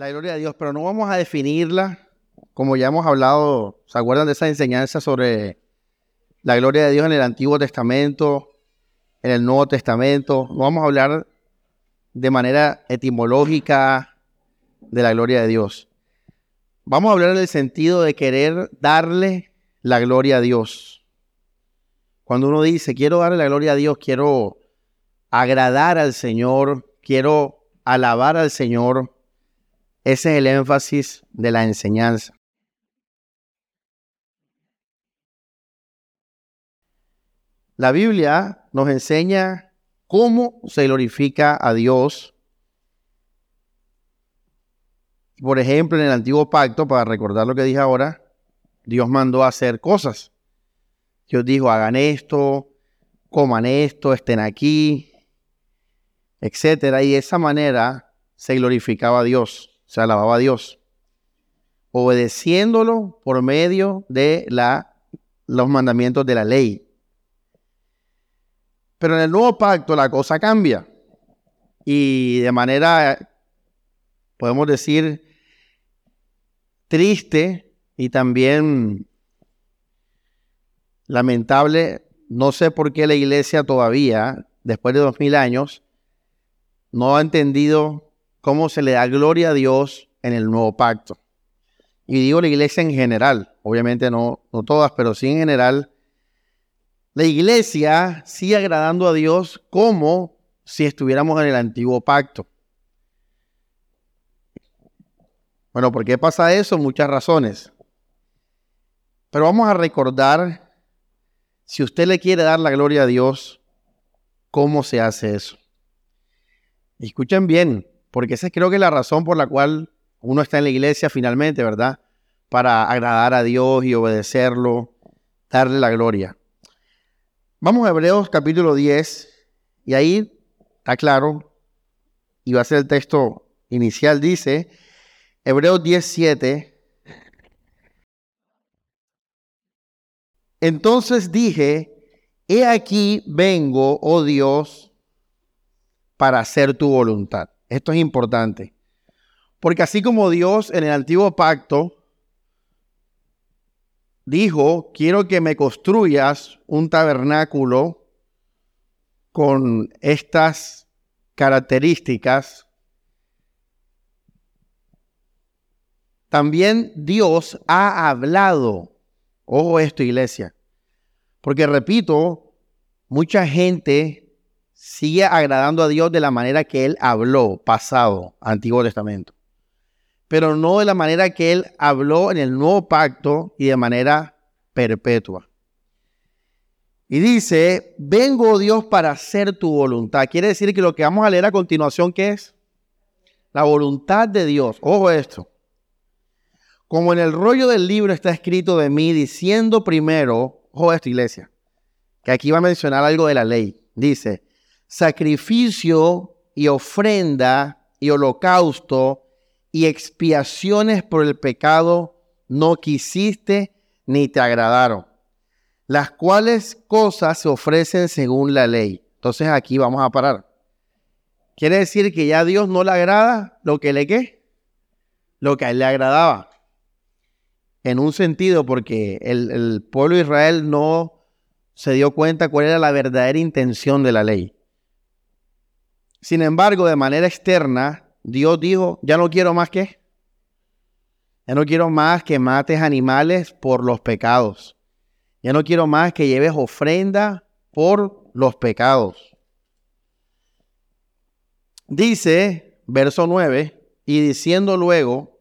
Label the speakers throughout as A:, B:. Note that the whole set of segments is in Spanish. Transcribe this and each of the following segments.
A: la gloria de Dios, pero no vamos a definirla como ya hemos hablado, ¿se acuerdan de esa enseñanza sobre la gloria de Dios en el Antiguo Testamento, en el Nuevo Testamento? No vamos a hablar de manera etimológica de la gloria de Dios. Vamos a hablar en el sentido de querer darle la gloria a Dios. Cuando uno dice, quiero darle la gloria a Dios, quiero agradar al Señor, quiero alabar al Señor, ese es el énfasis de la enseñanza. La Biblia nos enseña cómo se glorifica a Dios. Por ejemplo, en el antiguo pacto, para recordar lo que dije ahora, Dios mandó a hacer cosas. Dios dijo, hagan esto, coman esto, estén aquí, etcétera. Y de esa manera se glorificaba a Dios se alababa a Dios, obedeciéndolo por medio de los mandamientos de la ley. Pero en el nuevo pacto la cosa cambia y de manera, podemos decir, triste y también lamentable, no sé por qué la iglesia todavía, después de dos mil años, no ha entendido cómo se le da gloria a Dios en el nuevo pacto. Y digo la iglesia en general, obviamente no, no todas, pero sí en general. La iglesia sigue agradando a Dios como si estuviéramos en el antiguo pacto. Bueno, ¿por qué pasa eso? Muchas razones. Pero vamos a recordar, si usted le quiere dar la gloria a Dios, ¿cómo se hace eso? Escuchen bien, porque esa creo que es la razón por la cual uno está en la iglesia finalmente, ¿verdad? Para agradar a Dios y obedecerlo, darle la gloria. Vamos a Hebreos capítulo 10 y ahí está claro, y va a ser el texto inicial, dice, Hebreos 10, 7. Entonces dije, he aquí vengo, oh Dios, para hacer tu voluntad. Esto es importante. Porque así como Dios en el antiguo pacto dijo, quiero que me construyas un tabernáculo con estas características, también Dios ha hablado. Ojo esto, iglesia. Porque repito, mucha gente sigue agradando a Dios de la manera que Él habló, pasado, Antiguo Testamento. Pero no de la manera que Él habló en el nuevo pacto y de manera perpetua. Y dice, vengo Dios para hacer tu voluntad. Quiere decir que lo que vamos a leer a continuación, ¿qué es? La voluntad de Dios. Ojo esto. Como en el rollo del libro está escrito de mí, diciendo primero, ojo esto iglesia, que aquí va a mencionar algo de la ley. Dice, sacrificio y ofrenda y holocausto y expiaciones por el pecado no quisiste ni te agradaron, las cuales cosas se ofrecen según la ley. Entonces aquí vamos a parar. Quiere decir que ya a Dios no le agrada lo que le qué, lo que a él le agradaba. En un sentido, porque el, el pueblo de Israel no se dio cuenta cuál era la verdadera intención de la ley. Sin embargo, de manera externa, Dios dijo, ya no quiero más que, ya no quiero más que mates animales por los pecados. Ya no quiero más que lleves ofrenda por los pecados. Dice, verso 9, y diciendo luego,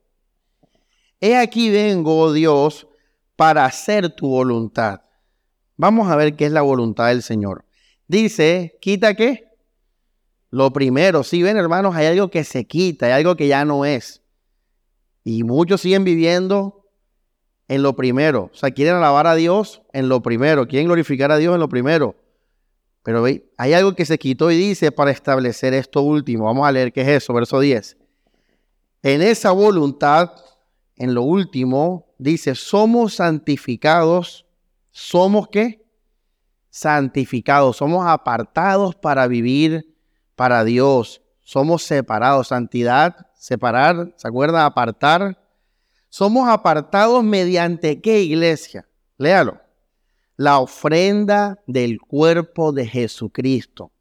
A: he aquí vengo, oh Dios, para hacer tu voluntad. Vamos a ver qué es la voluntad del Señor. Dice, quita qué? Lo primero, si ven hermanos, hay algo que se quita, hay algo que ya no es. Y muchos siguen viviendo en lo primero. O sea, quieren alabar a Dios en lo primero, quieren glorificar a Dios en lo primero. Pero hay algo que se quitó y dice para establecer esto último. Vamos a leer qué es eso, verso 10. En esa voluntad, en lo último, dice, somos santificados. ¿Somos qué? Santificados. Somos apartados para vivir para Dios. somos separados. Santidad, separar, ¿se acuerda? Apartar. Somos apartados mediante qué iglesia? Léalo. La ofrenda del cuerpo de Jesucristo.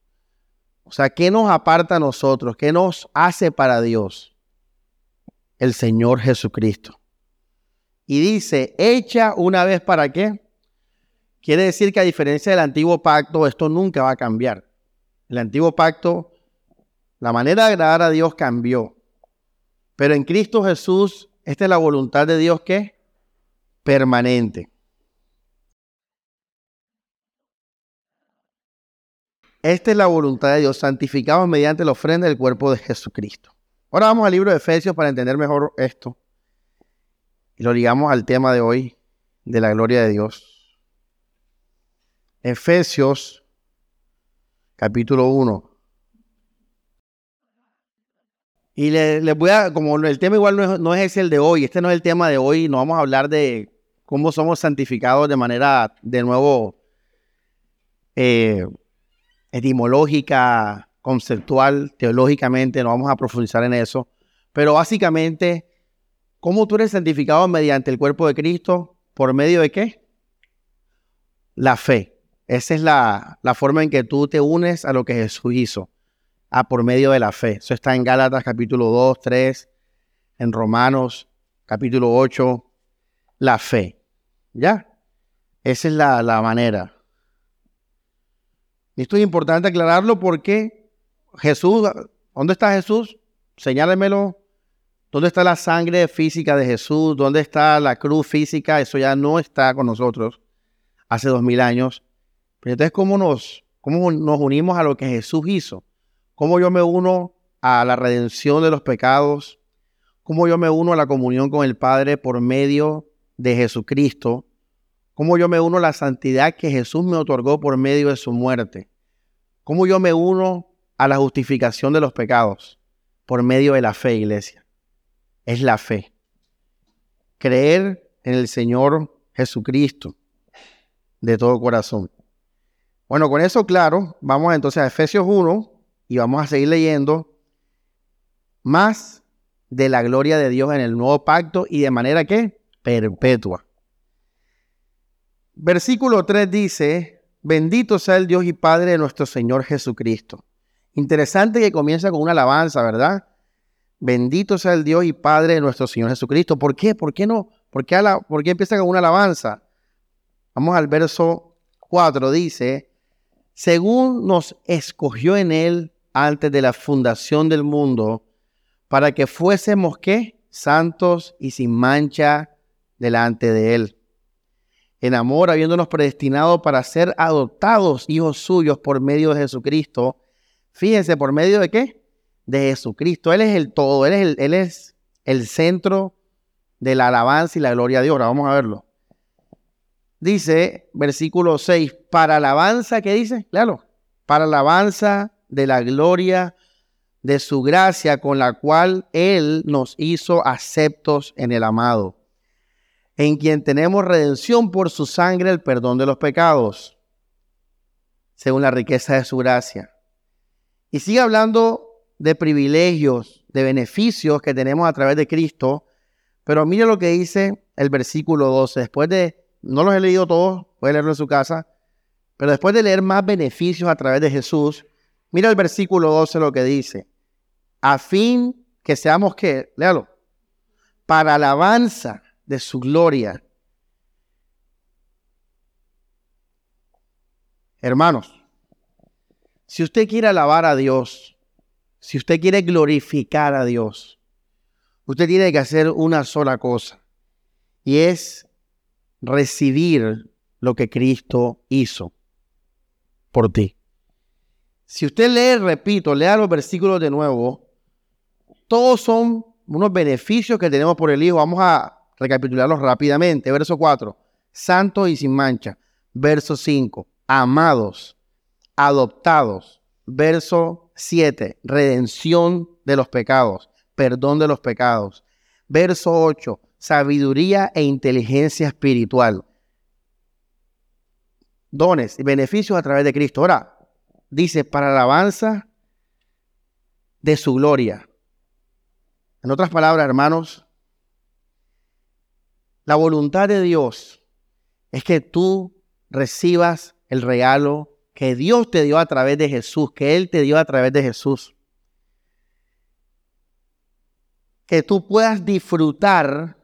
A: O sea, ¿qué nos aparta a nosotros? ¿Qué nos hace para Dios? El Señor Jesucristo. Y dice, hecha una vez para qué? Quiere decir que a diferencia del antiguo pacto, esto nunca va a cambiar. El antiguo pacto, la manera de agradar a Dios cambió. Pero en Cristo Jesús, esta es la voluntad de Dios que permanente. Esta es la voluntad de Dios, santificados mediante la ofrenda del cuerpo de Jesucristo. Ahora vamos al libro de Efesios para entender mejor esto. Y lo ligamos al tema de hoy, de la gloria de Dios. Efesios capítulo 1. Y les voy a, como el tema igual no es, el de hoy, este no es el tema de hoy, no vamos a hablar de cómo somos santificados de manera, de nuevo, eh, etimológica, conceptual, teológicamente, no vamos a profundizar en eso, pero básicamente, ¿cómo tú eres santificado mediante el cuerpo de Cristo? ¿Por medio de qué? La fe. Esa es la, la forma en que tú te unes a lo que Jesús hizo a por medio de la fe. Eso está en Gálatas capítulo 2, 3, en Romanos capítulo 8, la fe. ¿Ya? Esa es la, la manera. esto es importante aclararlo porque Jesús, ¿dónde está Jesús? Señálemelo. ¿Dónde está la sangre física de Jesús? ¿Dónde está la cruz física? Eso ya no está con nosotros hace dos mil años. Pero entonces, ¿cómo nos, cómo nos unimos a lo que Jesús hizo? cómo yo me uno a la redención de los pecados, cómo yo me uno a la comunión con el Padre por medio de Jesucristo, cómo yo me uno a la santidad que Jesús me otorgó por medio de su muerte, cómo yo me uno a la justificación de los pecados por medio de la fe, iglesia. Es la fe. Creer en el Señor Jesucristo de todo corazón. Bueno, con eso claro, vamos entonces a Efesios 1, y vamos a seguir leyendo más de la gloria de Dios en el nuevo pacto y de manera que perpetua. Versículo 3 dice, bendito sea el Dios y Padre de nuestro Señor Jesucristo. Interesante que comienza con una alabanza, ¿verdad? Bendito sea el Dios y Padre de nuestro Señor Jesucristo. ¿Por qué? ¿Por qué no? ¿Por qué, ¿Por qué empieza con una alabanza? Vamos al verso 4, dice, según nos escogió en él antes de la fundación del mundo, para que fuésemos qué? Santos y sin mancha delante de Él. En amor, habiéndonos predestinado para ser adoptados hijos suyos por medio de Jesucristo. Fíjense, ¿por medio de qué? De Jesucristo. Él es el todo, Él es el, él es el centro de la alabanza y la gloria de Dios. Ahora vamos a verlo. Dice, versículo 6, para alabanza, ¿qué dice? Léalo. Para alabanza de la gloria de su gracia con la cual Él nos hizo aceptos en el amado, en quien tenemos redención por su sangre, el perdón de los pecados, según la riqueza de su gracia. Y sigue hablando de privilegios, de beneficios que tenemos a través de Cristo, pero mire lo que dice el versículo 12, después de, no los he leído todos, puede leerlo en su casa, pero después de leer más beneficios a través de Jesús, Mira el versículo 12 lo que dice. A fin que seamos que, léalo, para alabanza de su gloria. Hermanos, si usted quiere alabar a Dios, si usted quiere glorificar a Dios, usted tiene que hacer una sola cosa y es recibir lo que Cristo hizo por ti. Si usted lee, repito, lea los versículos de nuevo, todos son unos beneficios que tenemos por el Hijo. Vamos a recapitularlos rápidamente. Verso 4, santos y sin mancha. Verso 5, amados, adoptados. Verso 7, redención de los pecados, perdón de los pecados. Verso 8, sabiduría e inteligencia espiritual. Dones y beneficios a través de Cristo. Ahora, dice, para alabanza de su gloria. En otras palabras, hermanos, la voluntad de Dios es que tú recibas el regalo que Dios te dio a través de Jesús, que Él te dio a través de Jesús. Que tú puedas disfrutar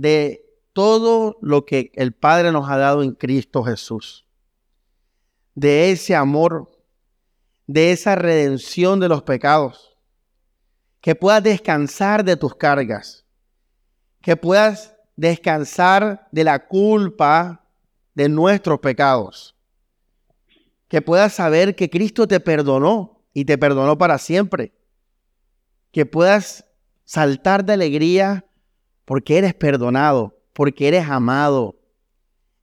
A: de todo lo que el Padre nos ha dado en Cristo Jesús. De ese amor, de esa redención de los pecados. Que puedas descansar de tus cargas. Que puedas descansar de la culpa de nuestros pecados que puedas saber que Cristo te perdonó y te perdonó para siempre. Que puedas saltar de alegría porque eres perdonado, porque eres amado.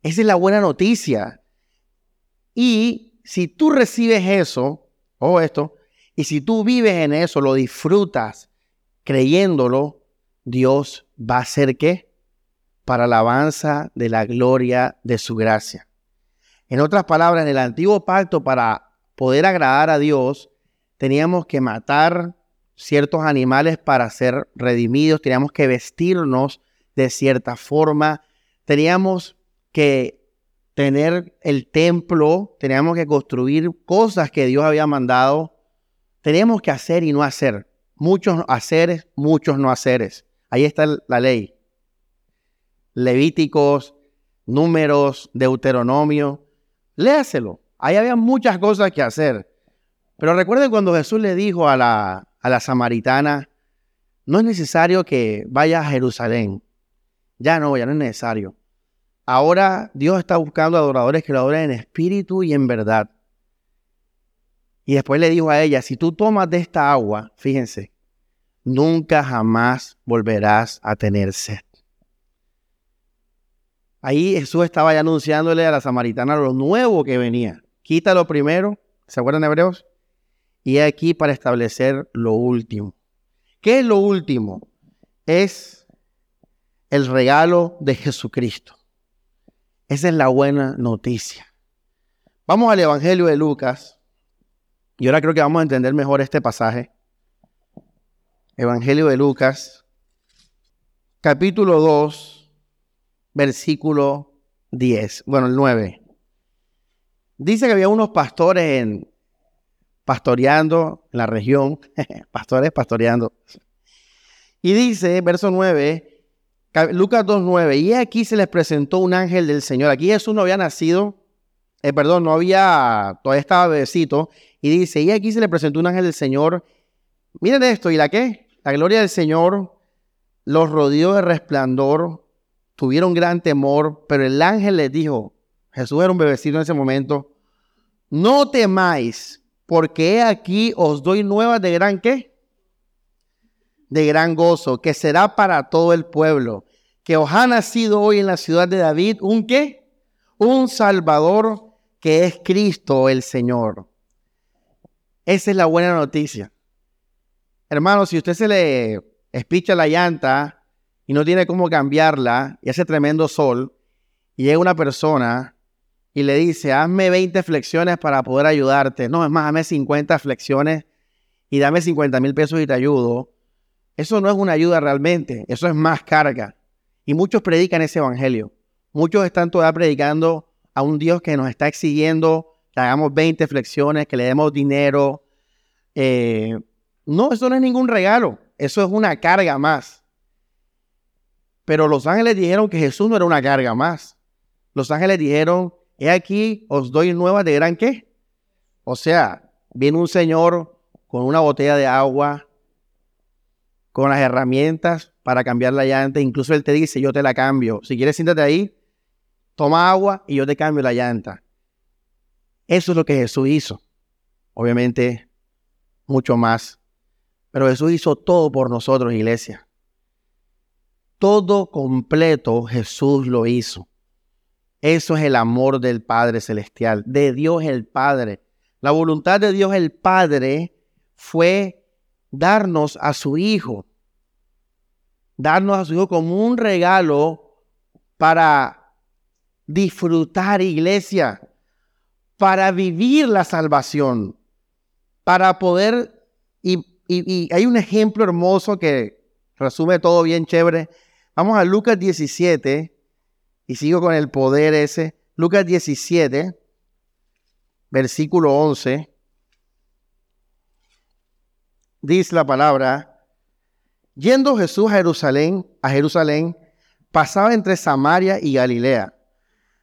A: Esa es la buena noticia. Y si tú recibes eso, o esto, y si tú vives en eso, lo disfrutas creyéndolo, Dios va a ser qué? Para alabanza de la gloria de su gracia. En otras palabras, en el antiguo pacto, para poder agradar a Dios, teníamos que matar ciertos animales para ser redimidos, teníamos que vestirnos de cierta forma, teníamos que tener el templo, teníamos que construir cosas que Dios había mandado, teníamos que hacer y no hacer, muchos haceres, muchos no haceres. Ahí está la ley. Levíticos, números, Deuteronomio. Léaselo. Ahí había muchas cosas que hacer. Pero recuerden cuando Jesús le dijo a la, a la samaritana, no es necesario que vaya a Jerusalén. Ya no, ya no es necesario. Ahora Dios está buscando adoradores que lo adoren en espíritu y en verdad. Y después le dijo a ella, si tú tomas de esta agua, fíjense, nunca jamás volverás a tener sed. Ahí Jesús estaba ya anunciándole a la samaritana lo nuevo que venía. Quítalo primero, ¿se acuerdan de Hebreos? Y aquí para establecer lo último. ¿Qué es lo último? Es el regalo de Jesucristo. Esa es la buena noticia. Vamos al Evangelio de Lucas. Y ahora creo que vamos a entender mejor este pasaje. Evangelio de Lucas, capítulo 2 versículo 10, bueno, el 9. Dice que había unos pastores en, pastoreando en la región, pastores pastoreando. Y dice, verso 9, Lucas 2.9, y aquí se les presentó un ángel del Señor. Aquí Jesús no había nacido, eh, perdón, no había, todavía estaba bebecito. Y dice, y aquí se le presentó un ángel del Señor. Miren esto, ¿y la qué? La gloria del Señor los rodeó de resplandor tuvieron gran temor, pero el ángel les dijo, Jesús era un bebecito en ese momento, no temáis, porque aquí os doy nuevas de gran qué? De gran gozo, que será para todo el pueblo, que os ha nacido hoy en la ciudad de David un qué? Un Salvador que es Cristo el Señor. Esa es la buena noticia. Hermano, si usted se le espicha la llanta y no tiene cómo cambiarla y hace tremendo sol y llega una persona y le dice, hazme 20 flexiones para poder ayudarte. No, es más, hazme 50 flexiones y dame 50 mil pesos y te ayudo. Eso no es una ayuda realmente, eso es más carga. Y muchos predican ese evangelio. Muchos están todavía predicando a un Dios que nos está exigiendo que hagamos 20 flexiones, que le demos dinero. Eh, no, eso no es ningún regalo, eso es una carga más. Pero los ángeles dijeron que Jesús no era una carga más. Los ángeles dijeron, he aquí, os doy nuevas de gran qué. O sea, viene un señor con una botella de agua, con las herramientas para cambiar la llanta. Incluso él te dice, yo te la cambio. Si quieres, siéntate ahí, toma agua y yo te cambio la llanta. Eso es lo que Jesús hizo. Obviamente, mucho más. Pero Jesús hizo todo por nosotros, iglesia. Todo completo Jesús lo hizo. Eso es el amor del Padre Celestial, de Dios el Padre. La voluntad de Dios el Padre fue darnos a su Hijo, darnos a su Hijo como un regalo para disfrutar iglesia, para vivir la salvación, para poder y hay un ejemplo hermoso que resume todo bien chévere. Vamos a Lucas 17 y sigo con el poder ese. Lucas 17, versículo 11. Dice la palabra, yendo Jesús a Jerusalén, a Jerusalén, pasaba entre Samaria y Galilea.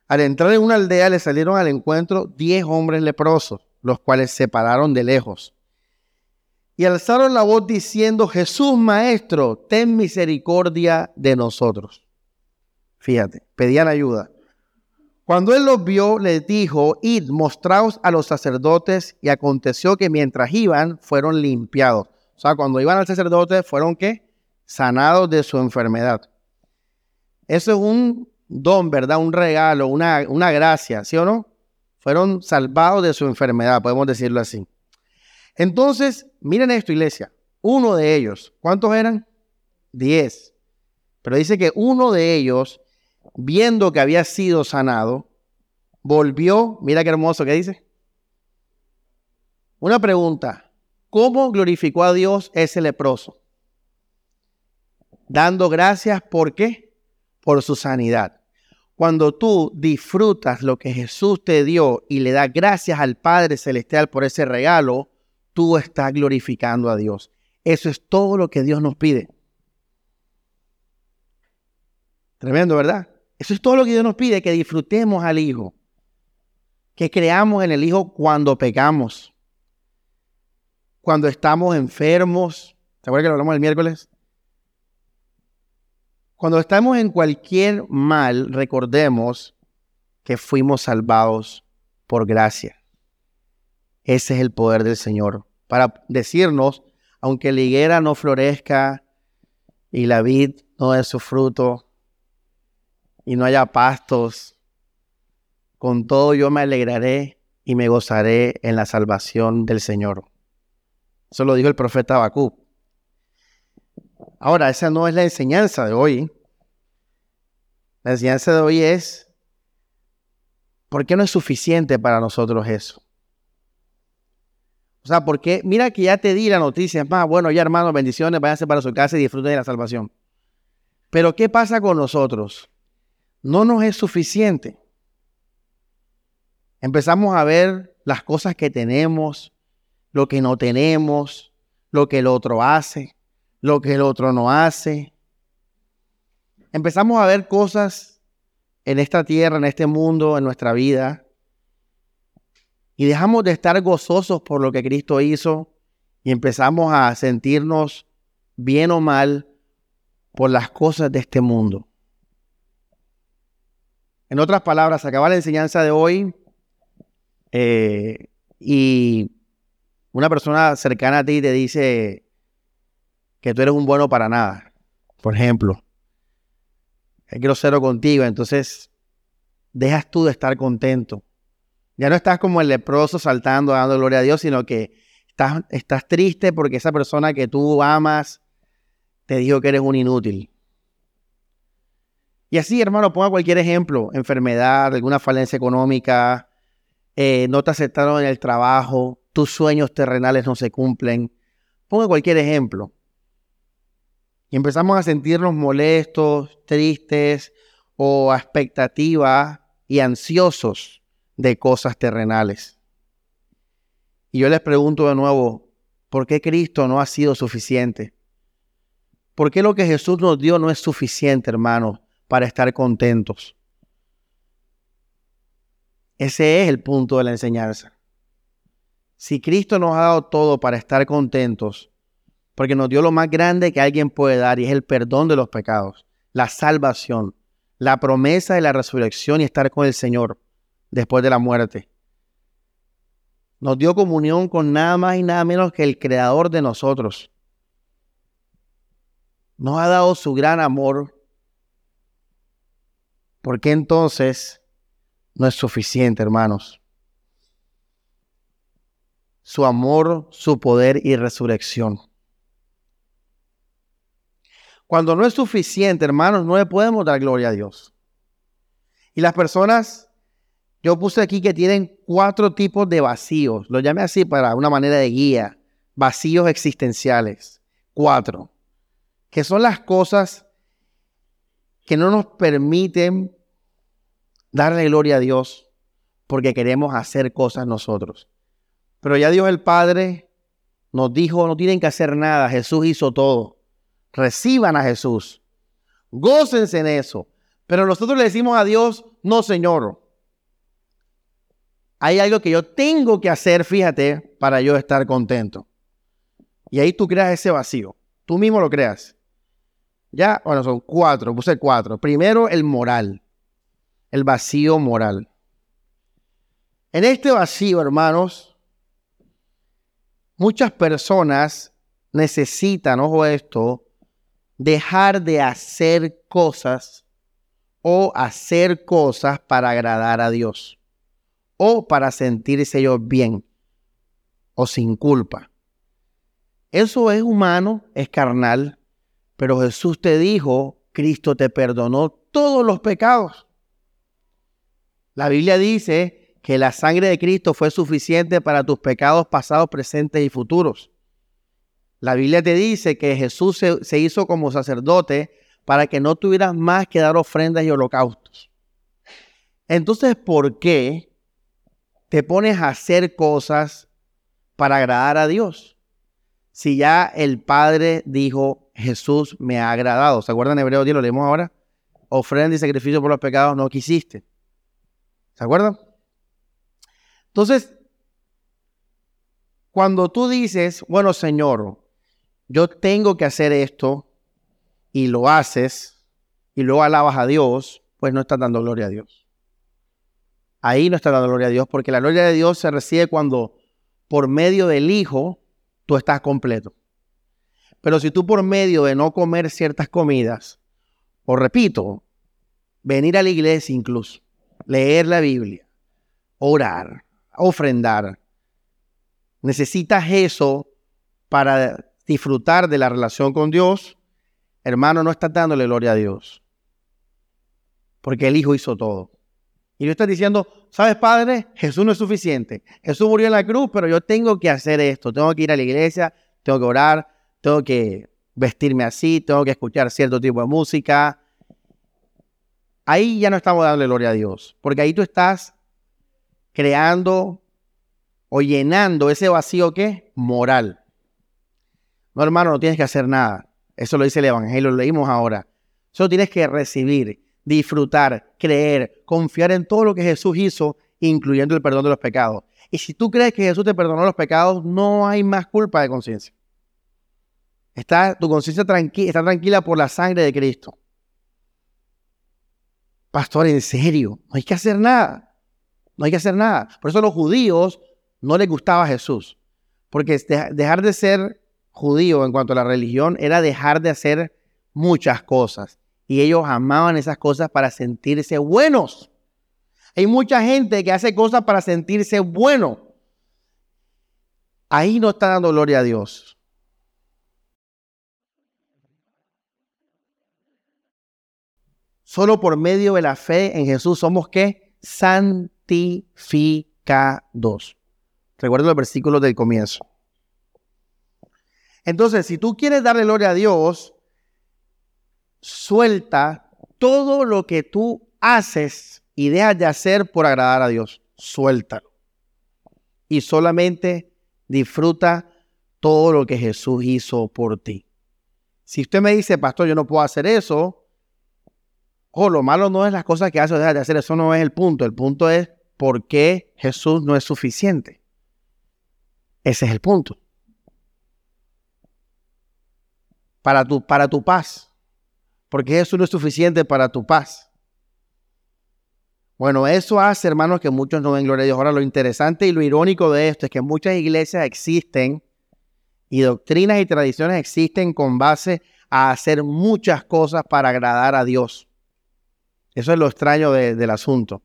A: Al entrar en una aldea le salieron al encuentro diez hombres leprosos, los cuales se pararon de lejos y alzaron la voz diciendo, Jesús Maestro, ten misericordia de nosotros. Fíjate, pedían ayuda. Cuando él los vio, les dijo, id, mostraos a los sacerdotes, y aconteció que mientras iban, fueron limpiados. O sea, cuando iban al sacerdote, fueron qué? Sanados de su enfermedad. Eso es un don, ¿verdad? Un regalo, una, una gracia, ¿sí o no? Fueron salvados de su enfermedad, podemos decirlo así. Entonces, miren esto, iglesia. Uno de ellos, ¿cuántos eran? Diez. Pero dice que uno de ellos, viendo que había sido sanado, volvió, mira qué hermoso que dice. Una pregunta, ¿cómo glorificó a Dios ese leproso? Dando gracias, ¿por qué? Por su sanidad. Cuando tú disfrutas lo que Jesús te dio y le das gracias al Padre Celestial por ese regalo, tú estás glorificando a Dios. Eso es todo lo que Dios nos pide. Tremendo, ¿verdad? Eso es todo lo que Dios nos pide, que disfrutemos al Hijo, que creamos en el Hijo cuando pecamos, cuando estamos enfermos. ¿Se acuerdan que lo hablamos el miércoles? Cuando estamos en cualquier mal, recordemos que fuimos salvados por gracia. Ese es el poder del Señor. Para decirnos, aunque la higuera no florezca y la vid no dé su fruto y no haya pastos, con todo yo me alegraré y me gozaré en la salvación del Señor. Eso lo dijo el profeta Habacuc. Ahora, esa no es la enseñanza de hoy. La enseñanza de hoy es, ¿por qué no es suficiente para nosotros eso? O sea, porque mira que ya te di la noticia, más, bueno, ya hermanos, bendiciones, váyanse para su casa y disfruten de la salvación. Pero ¿qué pasa con nosotros? No nos es suficiente. Empezamos a ver las cosas que tenemos, lo que no tenemos, lo que el otro hace, lo que el otro no hace. Empezamos a ver cosas en esta tierra, en este mundo, en nuestra vida, y dejamos de estar gozosos por lo que Cristo hizo y empezamos a sentirnos bien o mal por las cosas de este mundo. En otras palabras, acaba la enseñanza de hoy eh, y una persona cercana a ti te dice que tú eres un bueno para nada, por ejemplo. Es grosero contigo, entonces dejas tú de estar contento ya no estás como el leproso saltando, dando gloria a Dios, sino que estás, estás triste porque esa persona que tú amas te dijo que eres un inútil. Y así, hermano, ponga cualquier ejemplo, enfermedad, alguna falencia económica, eh, no te aceptaron en el trabajo, tus sueños terrenales no se cumplen. Ponga cualquier ejemplo. Y empezamos a sentirnos molestos, tristes o a expectativa y ansiosos de cosas terrenales. Y yo les pregunto de nuevo, ¿por qué Cristo no ha sido suficiente? ¿Por qué lo que Jesús nos dio no es suficiente, hermanos, para estar contentos? Ese es el punto de la enseñanza. Si Cristo nos ha dado todo para estar contentos, porque nos dio lo más grande que alguien puede dar y es el perdón de los pecados, la salvación, la promesa de la resurrección y estar con el Señor después de la muerte. Nos dio comunión con nada más y nada menos que el creador de nosotros. Nos ha dado su gran amor. ¿Por qué entonces no es suficiente, hermanos? Su amor, su poder y resurrección. Cuando no es suficiente, hermanos, no le podemos dar gloria a Dios. Y las personas yo puse aquí que tienen cuatro tipos de vacíos. Lo llamé así para una manera de guía. vacíos existenciales. Cuatro, que son las cosas que no nos permiten darle gloria a Dios porque queremos hacer cosas nosotros. Pero ya Dios el Padre nos dijo, no tienen que hacer nada, Jesús hizo todo. Reciban a Jesús. Gócense en eso. Pero nosotros le decimos a Dios, no Señor. Hay algo que yo tengo que hacer, fíjate, para yo estar contento. Y ahí tú creas ese vacío. Tú mismo lo creas. Ya, bueno, son cuatro, puse cuatro. Primero, el moral. El vacío moral. En este vacío, hermanos, muchas personas necesitan, ojo esto, dejar de hacer cosas o hacer cosas para agradar a Dios o para sentirse ellos bien o sin culpa. Eso es humano, es carnal, pero Jesús te dijo, Cristo te perdonó todos los pecados. La Biblia dice que la sangre de Cristo fue suficiente para tus pecados pasados, presentes y futuros. La Biblia te dice que Jesús se, hizo como sacerdote para que no tuvieras más que dar ofrendas y holocaustos. Entonces, ¿por qué te pones a hacer cosas para agradar a Dios? Si ya el Padre dijo, Jesús me ha agradado. ¿Se acuerdan en Hebreo 10? Lo leemos ahora. Ofrenda y sacrificio por los pecados no quisiste. ¿Se acuerdan? Entonces, cuando tú dices, bueno, Señor, yo tengo que hacer esto y lo haces y luego alabas a Dios, pues no estás dando gloria a Dios. Ahí no estás dando gloria a Dios porque la gloria de Dios se recibe cuando por medio del Hijo tú estás completo. Pero si tú por medio de no comer ciertas comidas, o repito, venir a la iglesia incluso, leer la Biblia, orar, ofrendar, necesitas eso para disfrutar de la relación con Dios, hermano, no estás dándole gloria a Dios. Porque el Hijo hizo todo. Y yo estás diciendo, ¿sabes, Padre? Jesús no es suficiente. Jesús murió en la cruz, pero yo tengo que hacer esto. Tengo que ir a la iglesia, tengo que orar, tengo que vestirme así, tengo que escuchar cierto tipo de música. Ahí ya no estamos dándole gloria a Dios, porque ahí tú estás creando o llenando ese vacío que moral. No, hermano, no tienes que hacer nada. Eso lo dice el Evangelio, lo leímos ahora. Solo tienes que recibir, disfrutar, creer, confiar en todo lo que Jesús hizo, incluyendo el perdón de los pecados. Y si tú crees que Jesús te perdonó los pecados, no hay más culpa de conciencia. Está, tu conciencia está tranquila por la sangre de Cristo. Pastor, en serio, no hay que hacer nada. No hay que hacer nada. Por eso a los judíos no les gustaba Jesús. Porque dejar de ser judío en cuanto a la religión era dejar de hacer muchas cosas. Y ellos amaban esas cosas para sentirse buenos. Hay mucha gente que hace cosas para sentirse bueno. Ahí no está dando gloria a Dios. Solo por medio de la fe en Jesús somos que santificados. Recuerden los versículos del comienzo. Entonces, si tú quieres darle gloria a Dios, suelta todo lo que tú haces y dejas de hacer por agradar a Dios. Suéltalo. Y solamente disfruta todo lo que Jesús hizo por ti. Si usted me dice, pastor, yo no puedo hacer eso, o lo malo no es las cosas que hace o deja de hacer, eso no es el punto. El punto es por qué Jesús no es suficiente. Ese es el punto. para tu, para tu paz. Porque eso no es suficiente para tu paz. Bueno, eso hace, hermanos, que muchos no ven gloria a Dios. Ahora, lo interesante y lo irónico de esto es que muchas iglesias existen y doctrinas y tradiciones existen con base a hacer muchas cosas para agradar a Dios. Eso es lo extraño del asunto.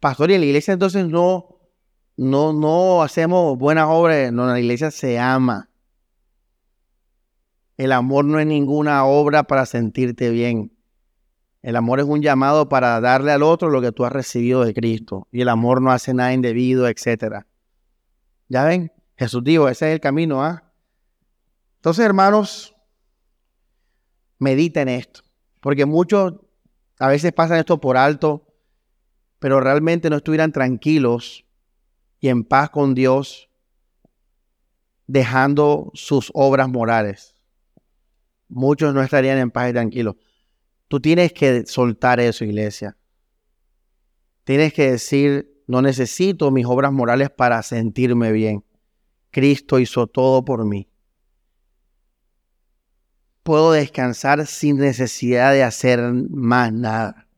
A: Pastor, y en la iglesia entonces no, no, no hacemos buenas obras, no, la iglesia se ama. El amor no es ninguna obra para sentirte bien. El amor es un llamado para darle al otro lo que tú has recibido de Cristo. Y el amor no hace nada indebido, etc. Ya ven, Jesús dijo, ese es el camino, ¿ah? Entonces, hermanos, mediten esto, porque muchos a veces pasan esto por alto, pero realmente no estuvieran tranquilos y en paz con Dios, dejando sus obras morales. Muchos no estarían en paz y tranquilos. Tú tienes que soltar eso, iglesia. Tienes que decir, no necesito mis obras morales para sentirme bien. Cristo hizo todo por mí. Puedo descansar sin necesidad de hacer más nada.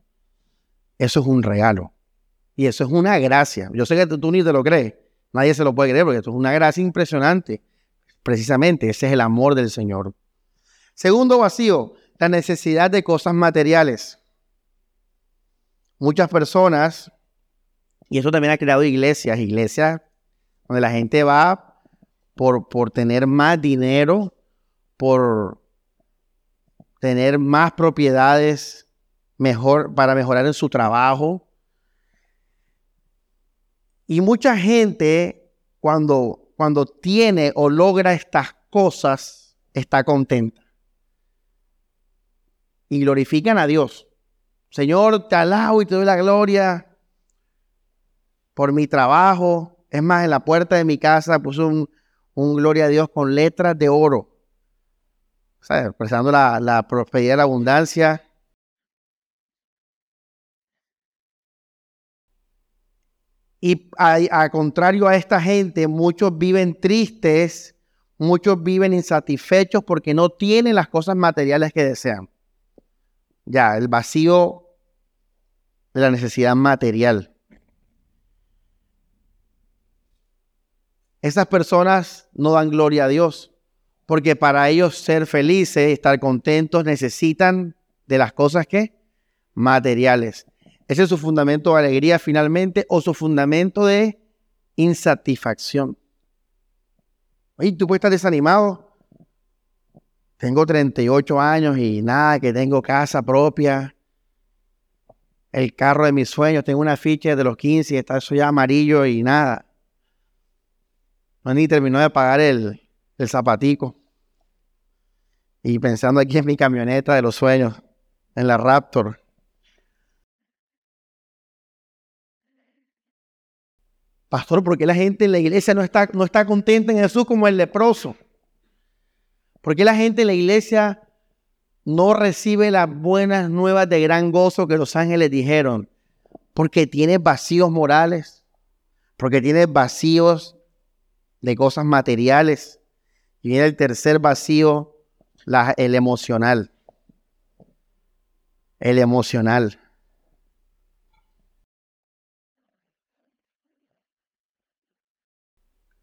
A: Eso es un regalo. Y eso es una gracia. Yo sé que tú, ni te lo crees. Nadie se lo puede creer porque esto es una gracia impresionante. Precisamente, ese es el amor del Señor. Segundo vacío, la necesidad de cosas materiales. Muchas personas, y eso también ha creado iglesias, iglesias donde la gente va por, por tener más dinero, por tener más propiedades mejor para mejorar en su trabajo. Y mucha gente cuando cuando tiene o logra estas cosas está contenta. Y glorifican a Dios. Señor, te alabo y te doy la gloria por mi trabajo. Es más, en la puerta de mi casa puse un, gloria a Dios con letras de oro. Expresando la, la prosperidad y la abundancia. Y a, contrario a esta gente, muchos viven tristes, muchos viven insatisfechos porque no tienen las cosas materiales que desean. Ya, el vacío de la necesidad material. Esas personas no dan gloria a Dios, porque para ellos ser felices, estar contentos, necesitan de las cosas que materiales. Ese es su fundamento de alegría finalmente o su fundamento de insatisfacción. Oye, tú puedes estar desanimado. Tengo 38 años y nada, que tengo casa propia. El carro de mis sueños, tengo una ficha de los 15 y está eso ya amarillo y nada. No ni terminó de pagar el, el zapatico. Y pensando aquí en mi camioneta de los sueños, en la Raptor. Pastor, ¿por qué la gente en la iglesia no está, no está contenta en Jesús como el leproso? ¿Por qué la gente en la iglesia no recibe las buenas nuevas de gran gozo que los ángeles dijeron? Porque tiene vacíos morales, porque tiene vacíos de cosas materiales. Y viene el tercer vacío, el emocional. El emocional.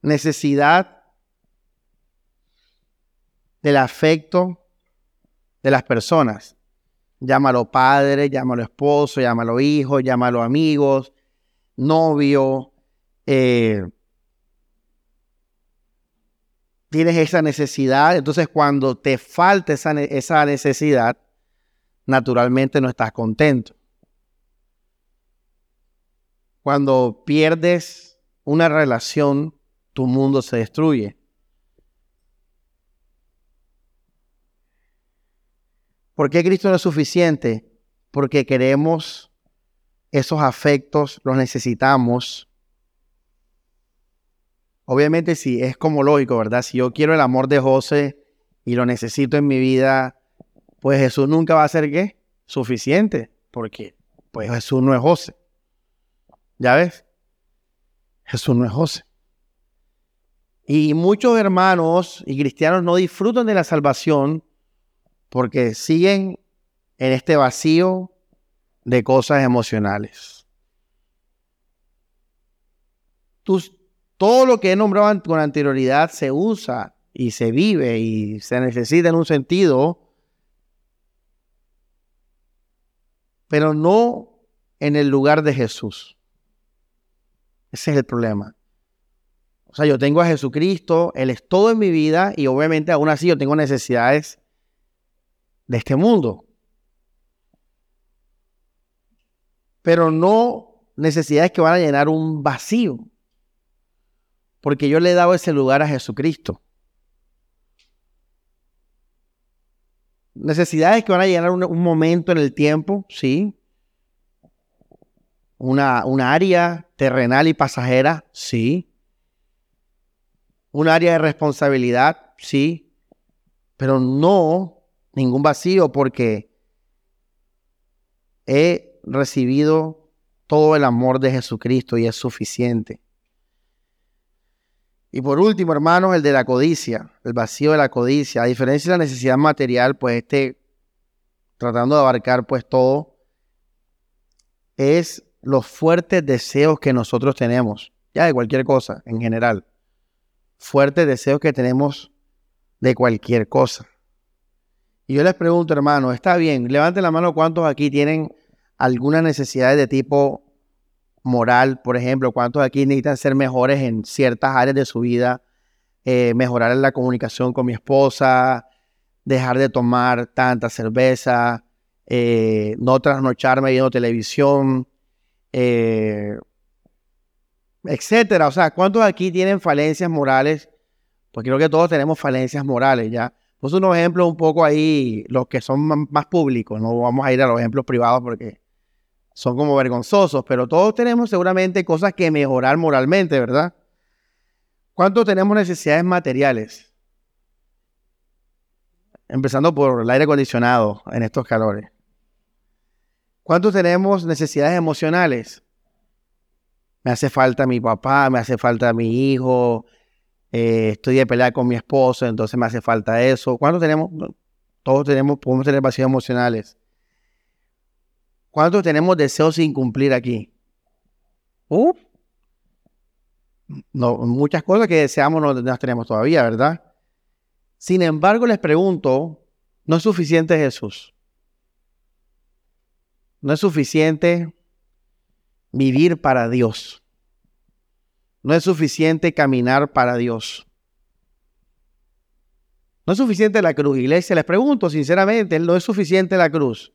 A: necesidad del afecto de las personas. Llámalo padre, llámalo esposo, llámalo hijo, llámalo amigos, novio. Eh, tienes esa necesidad, entonces cuando te falta esa, esa necesidad, naturalmente no estás contento. Cuando pierdes una relación tu mundo se destruye. ¿Por qué Cristo no es suficiente? Porque queremos esos afectos, los necesitamos. Obviamente sí, es como lógico, ¿verdad? Si yo quiero el amor de José y lo necesito en mi vida, pues Jesús nunca va a ser qué? Suficiente. Porque pues Jesús no es José. ¿Ya ves? Jesús no es José. Y muchos hermanos y cristianos no disfrutan de la salvación porque siguen en este vacío de cosas emocionales. Todo lo que he nombrado con anterioridad se usa y se vive y se necesita en un sentido, pero no en el lugar de Jesús. Ese es el problema. O sea, yo tengo a Jesucristo, Él es todo en mi vida y obviamente aún así yo tengo necesidades de este mundo. Pero no necesidades que van a llenar un vacío. Porque yo le he dado ese lugar a Jesucristo. Necesidades que van a llegar un, momento en el tiempo, sí. Una, una área terrenal y pasajera, sí. Un área de responsabilidad, sí. Pero no ningún vacío porque he recibido todo el amor de Jesucristo y es suficiente. Y por último, hermanos, el de la codicia, el vacío de la codicia. A diferencia de la necesidad material, pues este, tratando de abarcar pues todo, es los fuertes deseos que nosotros tenemos, ya de cualquier cosa en general. Fuertes deseos que tenemos de cualquier cosa. Y yo les pregunto, hermano, está bien, levanten la mano cuántos aquí tienen algunas necesidades de tipo moral, por ejemplo, cuántos aquí necesitan ser mejores en ciertas áreas de su vida, eh, mejorar la comunicación con mi esposa, dejar de tomar tanta cerveza, eh, no trasnocharme viendo televisión, eh, etcétera. O sea, ¿cuántos aquí tienen falencias morales? Pues creo que todos tenemos falencias morales, ¿ya? Puse unos ejemplos un poco ahí, los que son más públicos, no vamos a ir a los ejemplos privados porque son como vergonzosos, pero todos tenemos seguramente cosas que mejorar moralmente, ¿verdad? ¿Cuántos tenemos necesidades materiales? Empezando por el aire acondicionado en estos calores. ¿Cuántos tenemos necesidades emocionales? Me hace falta mi papá, me hace falta mi hijo, eh, estoy de pelear con mi esposo, entonces me hace falta eso. ¿Cuántos tenemos? Todos tenemos, podemos tener vacíos emocionales. ¿Cuántos tenemos deseos sin cumplir aquí? no, muchas cosas que deseamos no las tenemos todavía, ¿verdad? Sin embargo, les pregunto, ¿no es suficiente Jesús? ¿No es suficiente vivir para Dios? No es suficiente caminar para Dios. No es suficiente la cruz, iglesia. Les pregunto sinceramente, no es suficiente la cruz.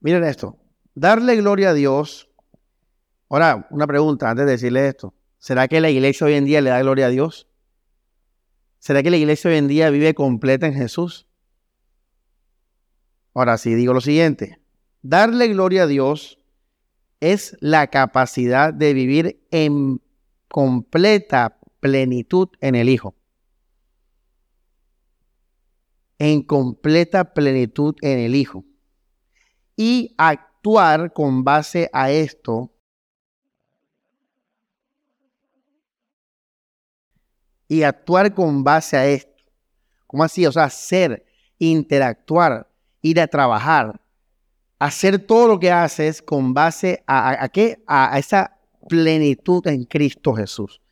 A: Miren esto. Darle gloria a Dios. Ahora, una pregunta antes de decirle esto. ¿Será que la iglesia hoy en día le da gloria a Dios? ¿Será que la iglesia hoy en día vive completa en Jesús? Ahora sí, digo lo siguiente. Darle gloria a Dios es la capacidad de vivir en completa plenitud en el Hijo. En completa plenitud en el Hijo. Y actuar con base a esto. Y actuar con base a esto. ¿Cómo así? O sea, ser, interactuar, ir a trabajar, hacer todo lo que haces con base a, qué? A, esa plenitud en Cristo Jesús.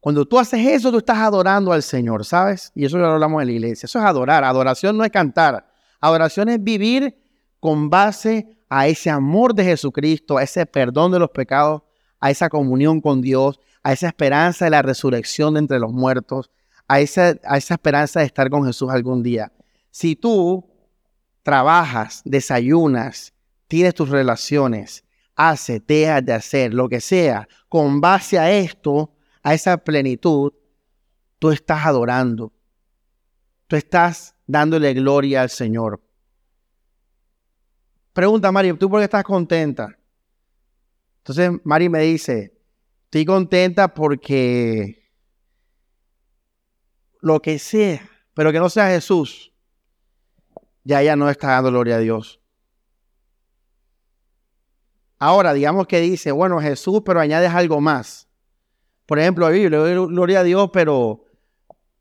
A: Cuando tú haces eso, tú estás adorando al Señor, ¿sabes? Y eso ya lo hablamos en la iglesia. Eso es adorar. Adoración no es cantar. Adoración es vivir con base a ese amor de Jesucristo, a ese perdón de los pecados, a esa comunión con Dios, a esa esperanza de la resurrección de entre los muertos, a esa, a esa esperanza de estar con Jesús algún día. Si tú trabajas, desayunas, tienes tus relaciones, hace, dejas de hacer, lo que sea, con base a esto, a esa plenitud, tú estás adorando. Tú estás dándole gloria al Señor. Pregunta, Mari, ¿tú por qué estás contenta? Entonces, Mari me dice, estoy contenta porque lo que sea, pero que no sea Jesús, ya ella no está dando gloria a Dios. Ahora, digamos que dice, bueno, Jesús, pero añades algo más. Por ejemplo, le doy gloria a Dios, pero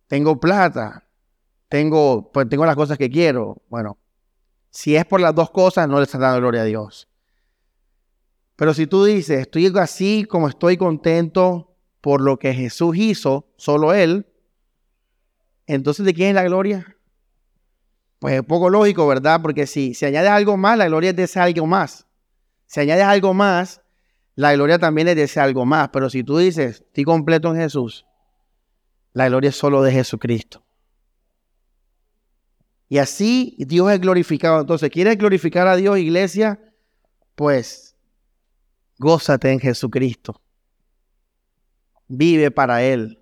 A: tengo plata, tengo, pues tengo las cosas que quiero. Bueno, si es por las dos cosas, no le estás dando gloria a Dios. Pero si tú dices, estoy así como estoy contento por lo que Jesús hizo, solo Él, entonces ¿de quién es la gloria? Pues es poco lógico, ¿verdad? Porque si, si añades algo más, la gloria es de ese algo más. Si añades algo más, la gloria también es de ese algo más. Pero si tú dices, estoy completo en Jesús, la gloria es solo de Jesucristo. Y así Dios es glorificado. Entonces, ¿quieres glorificar a Dios, iglesia? Pues Gózate en Jesucristo. Vive para Él.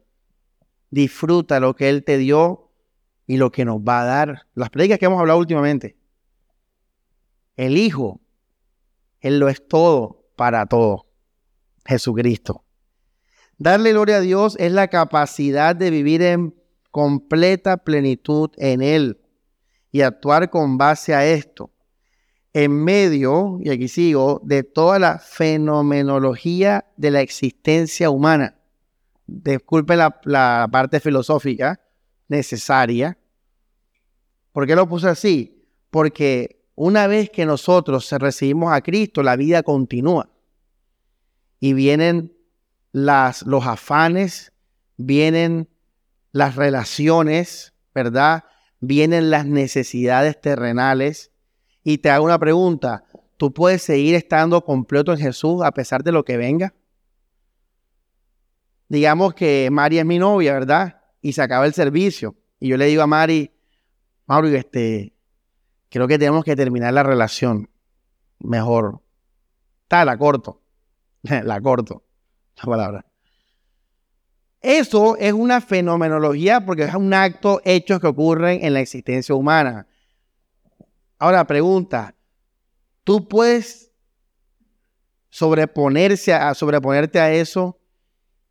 A: Disfruta lo que Él te dio y lo que nos va a dar. Las predicas que hemos hablado últimamente. El Hijo, Él lo es todo para todo. Jesucristo. Darle gloria a Dios es la capacidad de vivir en completa plenitud en Él y actuar con base a esto. En medio, y aquí sigo, de toda la fenomenología de la existencia humana. Disculpe la, la parte filosófica necesaria. ¿Por qué lo puse así? Porque una vez que nosotros recibimos a Cristo, la vida continúa. Y vienen las, los afanes, vienen las relaciones, ¿verdad? Vienen las necesidades terrenales. Y te hago una pregunta, ¿tú puedes seguir estando completo en Jesús a pesar de lo que venga? Digamos que Mari es mi novia, ¿verdad? Y se acaba el servicio. Y yo le digo a Mari, Mauro, este, creo que tenemos que terminar la relación. Mejor. Está, la corto. la corto. La palabra. Eso es una fenomenología porque es un acto, hechos que ocurren en la existencia humana. Ahora, pregunta, ¿tú puedes sobreponerse a, sobreponerte a eso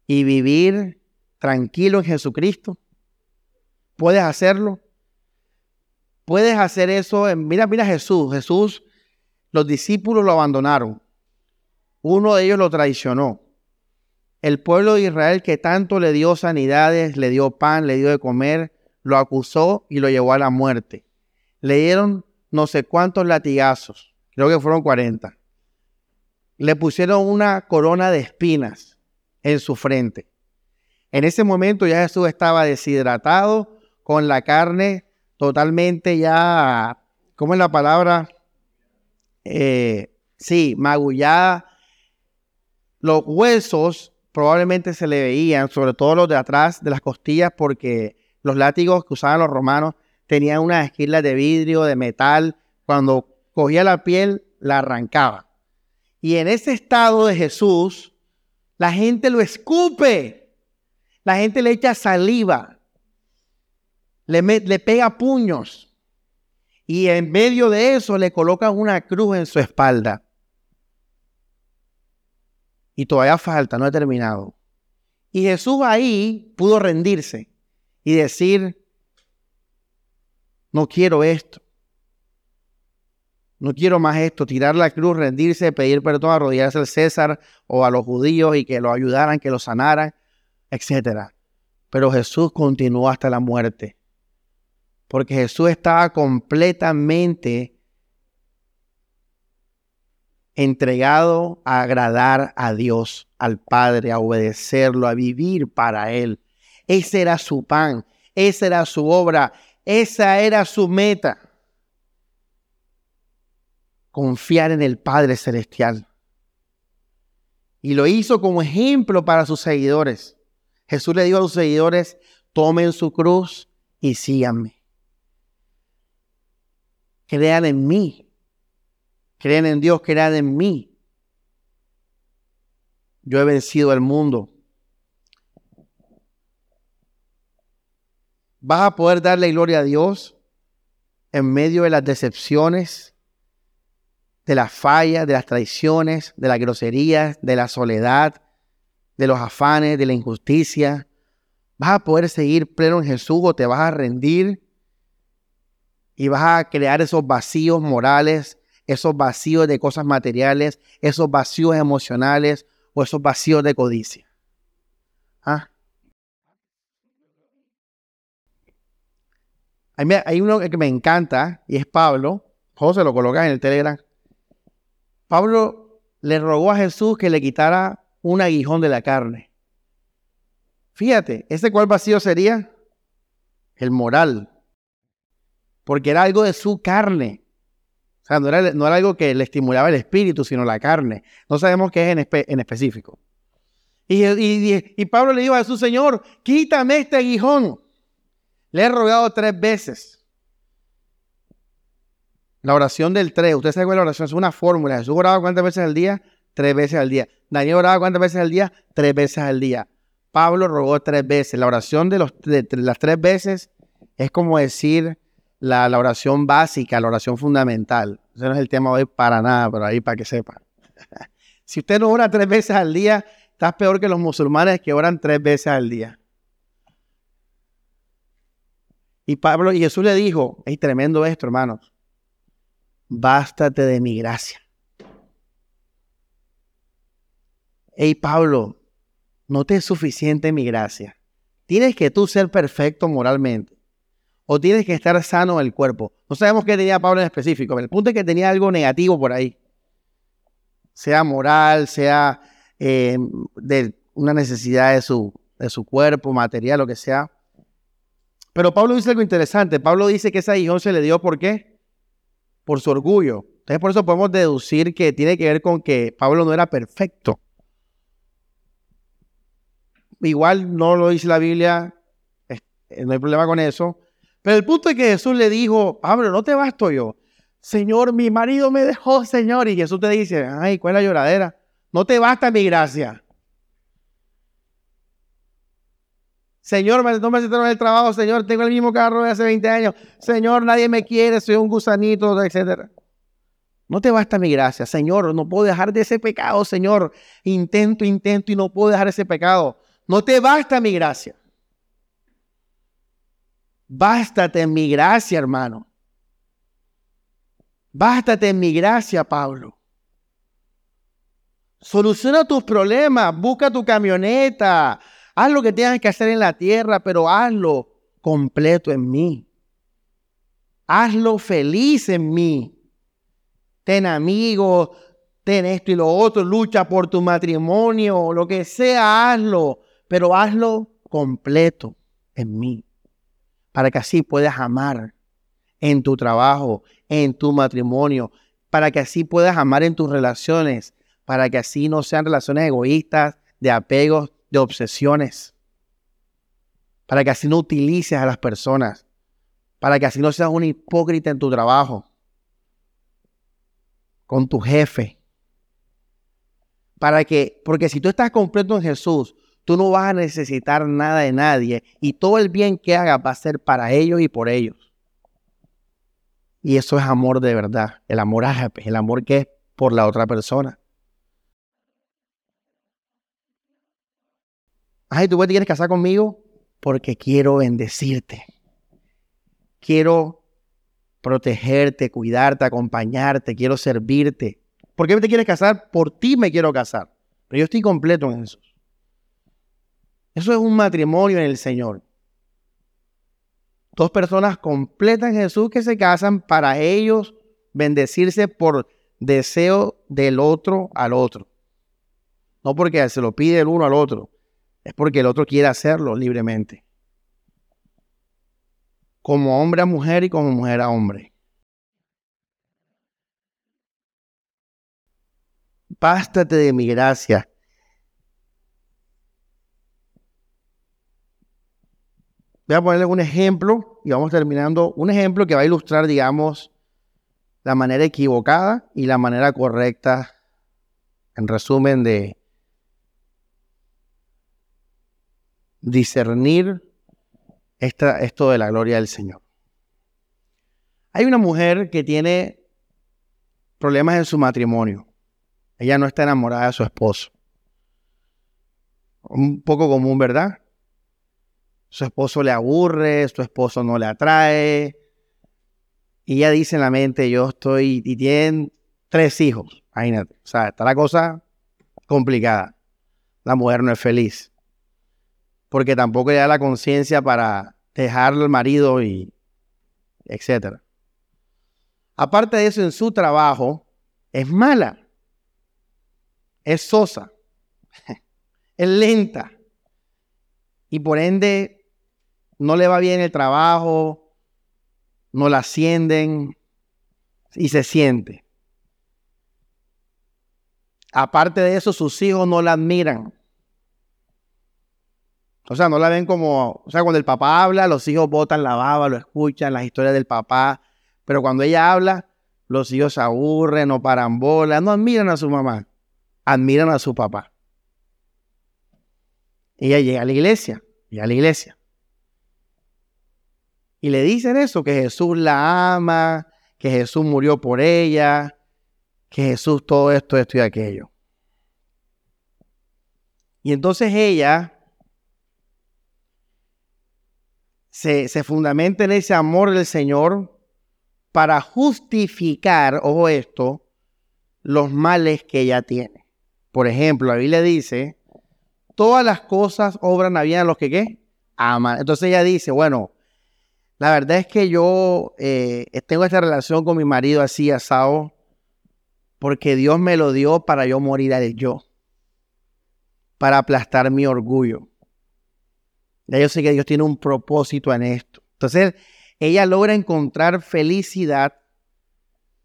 A: y vivir tranquilo en Jesucristo? ¿Puedes hacerlo? Puedes hacer eso. mira, mira Jesús. Jesús, los discípulos lo abandonaron. Uno de ellos lo traicionó el pueblo de Israel que tanto le dio sanidades, le dio pan, le dio de comer, lo acusó y lo llevó a la muerte. Le dieron no sé cuántos latigazos, creo que fueron 40. Le pusieron una corona de espinas en su frente. En ese momento ya Jesús estaba deshidratado, con la carne totalmente ya, ¿cómo es la palabra? Eh, sí, magullada. Los huesos probablemente se le veían, sobre todo los de atrás de las costillas, porque los látigos que usaban los romanos tenían unas esquilas de vidrio, de metal. Cuando cogía la piel, la arrancaba. Y en ese estado de Jesús, la gente lo escupe. La gente le echa saliva. Le, le pega puños. Y en medio de eso le colocan una cruz en su espalda. Y todavía falta, no he terminado. Y Jesús ahí pudo rendirse y decir, no quiero esto. No quiero más esto, tirar la cruz, rendirse, pedir perdón, arrodillarse al César o a los judíos y que lo ayudaran, que lo sanaran, etc. Pero Jesús continuó hasta la muerte. Porque Jesús estaba completamente entregado a agradar a Dios, al Padre, a obedecerlo, a vivir para Él. Ese era su pan, esa era su obra, esa era su meta. Confiar en el Padre Celestial. Y lo hizo como ejemplo para sus seguidores. Jesús le dijo a sus seguidores, tomen su cruz y síganme. Crean en mí, Creen en Dios, crean en mí. Yo he vencido al mundo. Vas a poder darle gloria a Dios en medio de las decepciones, de las fallas, de las traiciones, de las groserías, de la soledad, de los afanes, de la injusticia. Vas a poder seguir pleno en Jesús o te vas a rendir y vas a crear esos vacíos morales esos vacíos de cosas materiales, esos vacíos emocionales o esos vacíos de codicia. ¿Ah? Hay uno que me encanta y es Pablo. José lo coloca en el Telegram. Pablo le rogó a Jesús que le quitara un aguijón de la carne. Fíjate, ¿ese cuál vacío sería? El moral. Porque era algo de su carne. O sea, no era, algo que le estimulaba el espíritu, sino la carne. No sabemos qué es en, específico. Y, Pablo le dijo a su Señor, quítame este aguijón. Le he rogado tres veces. La oración del tres. Usted sabe cuál es la oración, es una fórmula. Jesús oraba cuántas veces al día? tres veces al día. Daniel oraba cuántas veces al día? Tres veces al día. Pablo rogó tres veces. La oración de, los, las tres veces es como decir la, oración básica, la oración fundamental. Ese no es el tema hoy para nada, pero ahí para que sepan. si usted no ora tres veces al día, estás peor que los musulmanes que oran tres veces al día. Y Pablo y Jesús le dijo, es tremendo esto, hermanos. Bástate de mi gracia. Hey Pablo, no te es suficiente mi gracia. Tienes que tú ser perfecto moralmente. O tienes que estar sano el cuerpo. No sabemos qué tenía Pablo en específico. El punto es que tenía algo negativo por ahí. Sea moral, sea eh, de una necesidad de su, de su cuerpo, material, lo que sea. Pero Pablo dice algo interesante. Pablo dice que ese aguijón se le dio ¿por qué? Por su orgullo. Entonces por eso podemos deducir que tiene que ver con que Pablo no era perfecto. Igual no lo dice la Biblia, no hay problema con eso. Pero el punto es que Jesús le dijo, Pablo, no te basto yo. Señor, mi marido me dejó, Señor. Y Jesús te dice, ay, ¿cuál es la lloradera? No te basta mi gracia. Señor, no me aceptaron el trabajo. Señor, tengo el mismo carro de hace 20 años. Señor, nadie me quiere, soy un gusanito, etc. No te basta mi gracia. Señor, no puedo dejar de ese pecado, Señor. Intento, intento y no puedo dejar ese pecado. No te basta mi gracia. Bástate en mi gracia, hermano. Bástate en mi gracia, Pablo. Soluciona tus problemas, busca tu camioneta, Haz lo que tengas que hacer en la tierra, pero hazlo completo en mí. Hazlo feliz en mí. Ten amigos, ten esto y lo otro, lucha por tu matrimonio, lo que sea, hazlo, pero hazlo completo en mí, para que así puedas amar en tu trabajo, en tu matrimonio, para que así puedas amar en tus relaciones, para que así no sean relaciones egoístas, de apegos de obsesiones, para que así no utilices a las personas, para que así no seas un hipócrita en tu trabajo, con tu jefe, para que, porque si tú estás completo en Jesús, tú no vas a necesitar nada de nadie y todo el bien que hagas va a ser para ellos y por ellos. Y eso es amor de verdad, el amor ágape, el amor que es por la otra persona. Ay, ¿tú te quieres casar conmigo? Porque quiero bendecirte. Quiero protegerte, cuidarte, acompañarte, quiero servirte. ¿Por qué te quieres casar? Por ti me quiero casar. Pero yo estoy completo en eso. Eso es un matrimonio en el Señor. Dos personas completas en Jesús que se casan para ellos bendecirse por deseo del otro al otro. No porque se lo pide el uno al otro, es porque el otro quiere hacerlo libremente. Como hombre a mujer y como mujer a hombre. Bástate de mi gracia. Voy a ponerle un ejemplo y vamos terminando. Un ejemplo que va a ilustrar, digamos, la manera equivocada y la manera correcta, en resumen, de, discernir esto de la gloria del Señor. Hay una mujer que tiene problemas en su matrimonio. Ella no está enamorada de su esposo. Un poco común, ¿verdad? Su esposo le aburre, su esposo no le atrae. Y ella dice en la mente, yo estoy, y tienen tres hijos. Imagínate. O sea, está la cosa complicada. La mujer no es feliz porque tampoco le da la conciencia para dejarlo al marido y etcétera. Aparte de eso, en su trabajo es mala, es sosa, es lenta y por ende no le va bien el trabajo, no la ascienden y se siente. Aparte de eso, sus hijos no la admiran. O sea, no la ven como, o sea, cuando el papá habla, los hijos botan la baba, lo escuchan, las historias del papá, pero cuando ella habla, los hijos se aburren, no paran bolas, no admiran a su mamá. admiran a su papá. Ella llega a la iglesia, llega a la iglesia. Y le dicen eso, que Jesús la ama, que Jesús murió por ella, que Jesús todo esto, esto y aquello. Y entonces ella se, se fundamenta en ese amor del Señor para justificar, ojo esto, los males que ella tiene. Por ejemplo, la Biblia dice, todas las cosas obran a bien a los que ¿qué? aman. Entonces ella dice, bueno, la verdad es que yo eh, tengo esta relación con mi marido así asado porque Dios me lo dio para yo morir al yo, para aplastar mi orgullo. Ya yo sé que Dios tiene un propósito en esto. Entonces, ella logra encontrar felicidad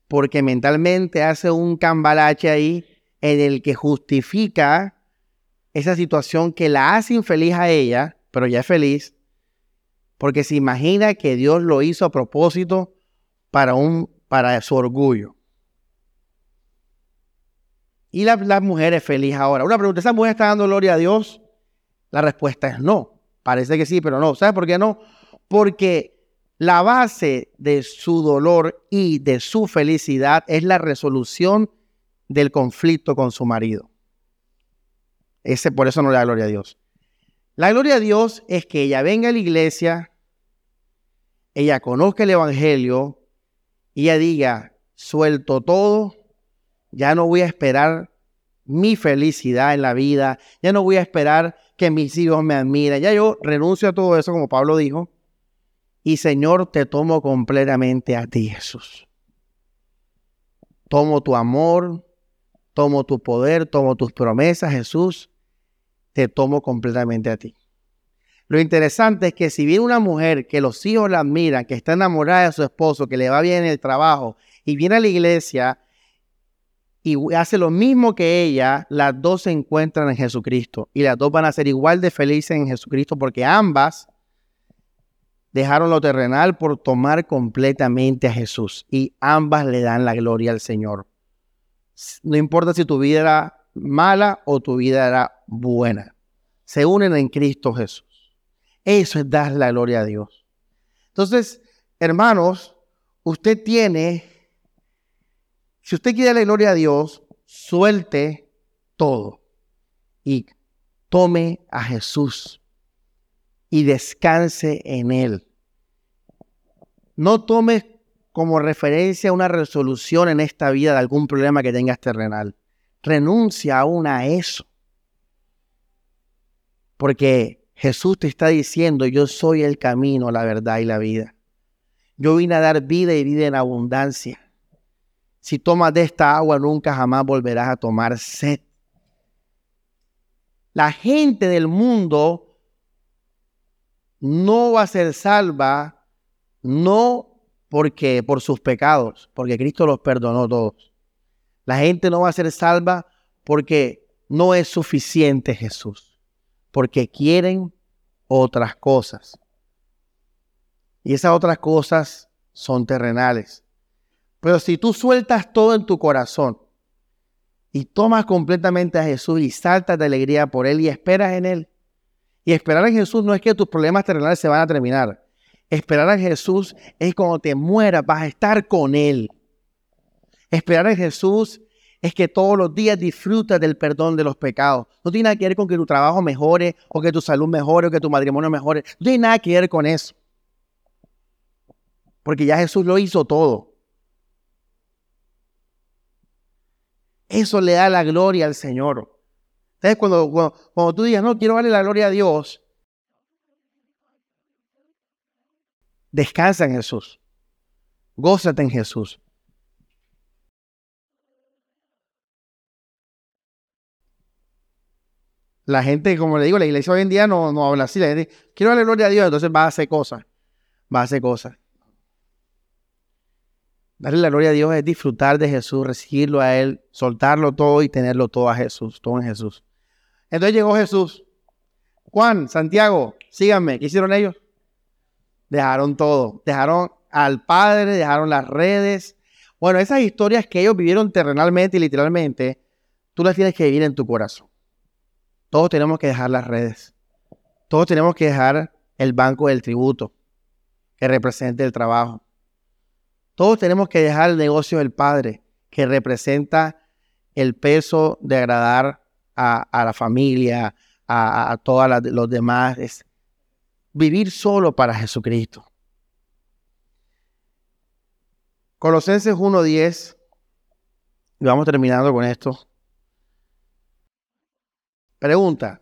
A: porque mentalmente hace un cambalache ahí en el que justifica esa situación que la hace infeliz a ella, pero ya es feliz, porque se imagina que Dios lo hizo a propósito para, un, para su orgullo. Y la, la, mujer es feliz ahora. Una pregunta, ¿esa mujer está dando gloria a Dios? La respuesta es no. Parece que sí, pero no. ¿Sabes por qué no? Porque la base de su dolor y de su felicidad es la resolución del conflicto con su marido. Ese por eso no le da gloria a Dios. La gloria a Dios es que ella venga a la iglesia, ella conozca el Evangelio y ella diga, suelto todo, ya no voy a esperar mi felicidad en la vida, ya no voy a esperar que mis hijos me admiren, ya yo renuncio a todo eso como Pablo dijo, y Señor, te tomo completamente a ti, Jesús. Tomo tu amor, tomo tu poder, tomo tus promesas, Jesús, te tomo completamente a ti. Lo interesante es que si viene una mujer que los hijos la admiran, que está enamorada de su esposo, que le va bien en el trabajo, y viene a la iglesia y hace lo mismo que ella, las dos se encuentran en Jesucristo y las dos van a ser igual de felices en Jesucristo porque ambas dejaron lo terrenal por tomar completamente a Jesús y ambas le dan la gloria al Señor. No importa si tu vida era mala o tu vida era buena. Se unen en Cristo Jesús. Eso es dar la gloria a Dios. Entonces, hermanos, usted tiene, si usted quiere la gloria a Dios, suelte todo y tome a Jesús y descanse en Él. No tome como referencia una resolución en esta vida de algún problema que tengas terrenal. Renuncia aún a eso. Porque Jesús te está diciendo, yo soy el camino, la verdad y la vida. Yo vine a dar vida y vida en abundancia. Si tomas de esta agua, nunca jamás volverás a tomar sed. La gente del mundo no va a ser salva, no porque por sus pecados, porque Cristo los perdonó todos. La gente no va a ser salva porque no es suficiente Jesús, porque quieren otras cosas. Y esas otras cosas son terrenales. Pero si tú sueltas todo en tu corazón y tomas completamente a Jesús y saltas de alegría por Él y esperas en Él, y esperar en Jesús no es que tus problemas terrenales se van a terminar. Esperar en Jesús es cuando te mueras, vas a estar con Él. Esperar en Jesús es que todos los días disfrutas del perdón de los pecados. No tiene nada que ver con que tu trabajo mejore, o que tu salud mejore, o que tu matrimonio mejore. No tiene nada que ver con eso. Porque ya Jesús lo hizo todo. Eso le da la gloria al Señor. Entonces, cuando, cuando, tú digas, no, quiero darle la gloria a Dios, descansa en Jesús. Gózate en Jesús. La gente, como le digo, la iglesia hoy en día no, no habla así. La gente, quiero darle gloria a Dios, entonces va a hacer cosas. Va a hacer cosas. Darle la gloria a Dios es disfrutar de Jesús, recibirlo a Él, soltarlo todo y tenerlo todo a Jesús, todo en Jesús. Entonces llegó Jesús. Juan, Santiago, síganme. ¿Qué hicieron ellos? Dejaron todo. Dejaron al Padre, dejaron las redes. Bueno, esas historias que ellos vivieron terrenalmente y literalmente, tú las tienes que vivir en tu corazón. Todos tenemos que dejar las redes. Todos tenemos que dejar el banco del tributo que representa el trabajo. Todos tenemos que dejar el negocio del Padre que representa el peso de agradar a, la familia, a, todos los demás. Vivir solo para Jesucristo. Colosenses 1.10, y vamos terminando con esto. Pregunta,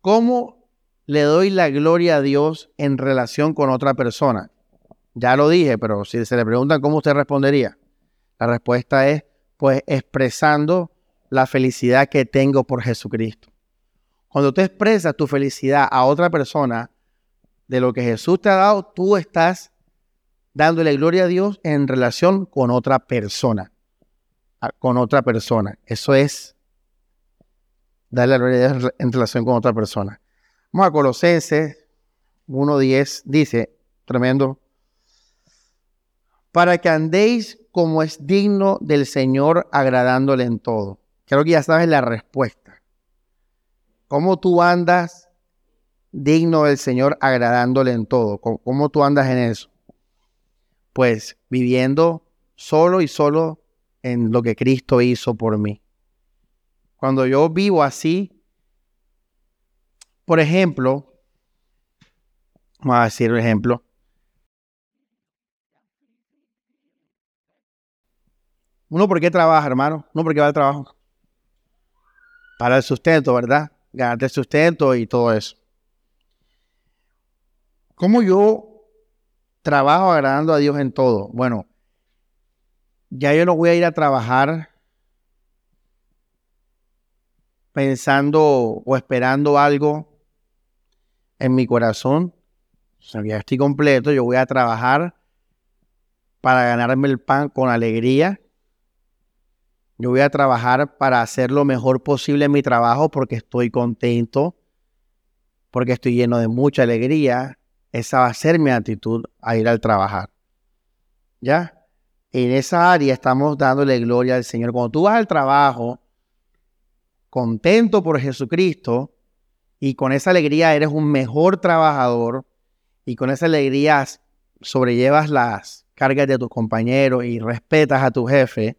A: ¿cómo le doy la gloria a Dios en relación con otra persona? Ya lo dije, pero si se le preguntan cómo usted respondería, la respuesta es, pues, expresando la felicidad que tengo por Jesucristo. Cuando tú expresas tu felicidad a otra persona de lo que Jesús te ha dado, tú estás dándole gloria a Dios en relación con otra persona. Con otra persona. Eso es darle la gloria a Dios en relación con otra persona. Vamos a Colosenses 1.10. Dice, tremendo para que andéis como es digno del Señor, agradándole en todo. Creo que ya sabes la respuesta. ¿Cómo tú andas digno del Señor, agradándole en todo? ¿Cómo, tú andas en eso? Pues viviendo solo y solo en lo que Cristo hizo por mí. Cuando yo vivo así, por ejemplo, vamos a decir un ejemplo, Uno, ¿por qué trabaja, hermano? Uno, ¿por qué va al trabajo? Para el sustento, ¿verdad? Ganarte el sustento y todo eso. ¿Cómo yo trabajo agradando a Dios en todo? Bueno, ya yo no voy a ir a trabajar pensando o esperando algo en mi corazón. Ya estoy completo, yo voy a trabajar para ganarme el pan con alegría yo voy a trabajar para hacer lo mejor posible en mi trabajo porque estoy contento, porque estoy lleno de mucha alegría. Esa va a ser mi actitud a ir al trabajar. ¿Ya? En esa área estamos dándole gloria al Señor. Cuando tú vas al trabajo, contento por Jesucristo, y con esa alegría eres un mejor trabajador, y con esa alegría sobrellevas las cargas de tus compañeros y respetas a tu jefe,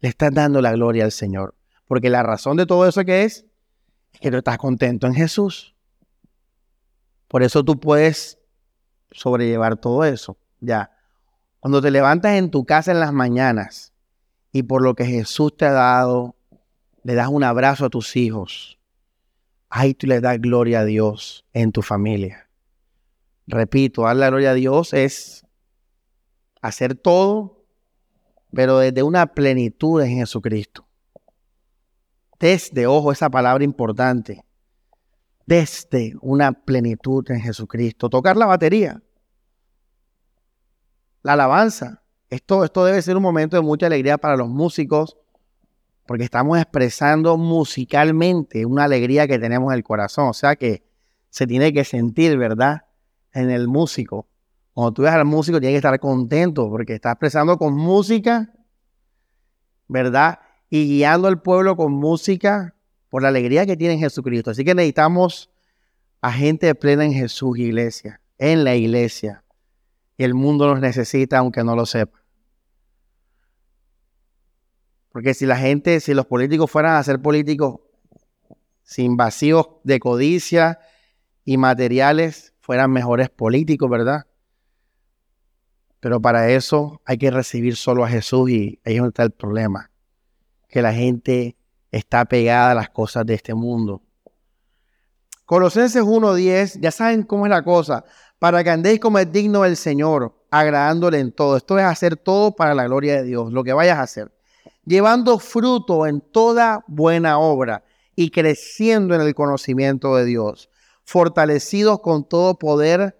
A: le estás dando la gloria al Señor. Porque la razón de todo eso que es, es que tú estás contento en Jesús. Por eso tú puedes sobrellevar todo eso. Ya. Cuando te levantas en tu casa en las mañanas y por lo que Jesús te ha dado, le das un abrazo a tus hijos. Ahí tú le das gloria a Dios en tu familia. Repito, dar la gloria a Dios es hacer todo pero desde una plenitud en Jesucristo. Desde, ojo, esa palabra importante. Desde una plenitud en Jesucristo. Tocar la batería. La alabanza. Esto, esto debe ser un momento de mucha alegría para los músicos, porque estamos expresando musicalmente una alegría que tenemos en el corazón. O sea que se tiene que sentir, ¿verdad? En el músico. Cuando tú ves al músico, tienes que estar contento porque está expresando con música, ¿verdad? Y guiando al pueblo con música por la alegría que tiene en Jesucristo. Así que necesitamos a gente plena en Jesús, iglesia, en la iglesia. Y el mundo nos necesita, aunque no lo sepa. Porque si la gente, si los políticos fueran a ser políticos sin vacíos de codicia y materiales, fueran mejores políticos, ¿verdad? Pero para eso hay que recibir solo a Jesús y ahí es donde está el problema. Que la gente está pegada a las cosas de este mundo. Colosenses 1.10, ya saben cómo es la cosa. Para que andéis como es digno del Señor, agradándole en todo. Esto es hacer todo para la gloria de Dios, lo que vayas a hacer. Llevando fruto en toda buena obra y creciendo en el conocimiento de Dios. Fortalecidos con todo poder.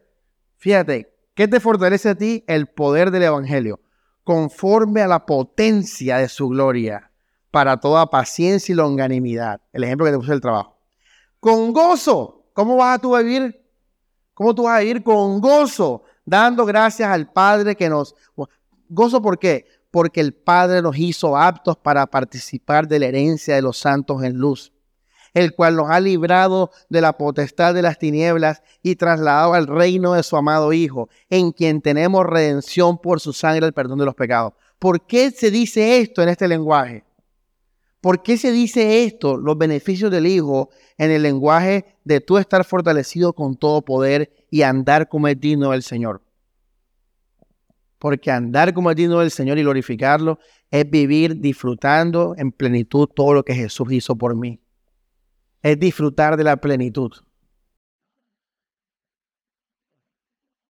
A: Fíjate, ¿Qué te fortalece a ti? El poder del Evangelio, conforme a la potencia de su gloria, para toda paciencia y longanimidad. El ejemplo que te puse del trabajo. Con gozo. ¿Cómo vas a tú vivir? ¿Cómo tú vas a vivir con gozo? Dando gracias al Padre que nos... ¿Gozo por qué? Porque el Padre nos hizo aptos para participar de la herencia de los santos en luz, el cual nos ha librado de la potestad de las tinieblas y trasladado al reino de su amado Hijo, en quien tenemos redención por su sangre, el perdón de los pecados. ¿Por qué se dice esto en este lenguaje? ¿Por qué se dice esto, los beneficios del Hijo, en el lenguaje de tú estar fortalecido con todo poder y andar como es digno del Señor? Porque andar como del Señor y glorificarlo es vivir disfrutando en plenitud todo lo que Jesús hizo por mí. Es disfrutar de la plenitud.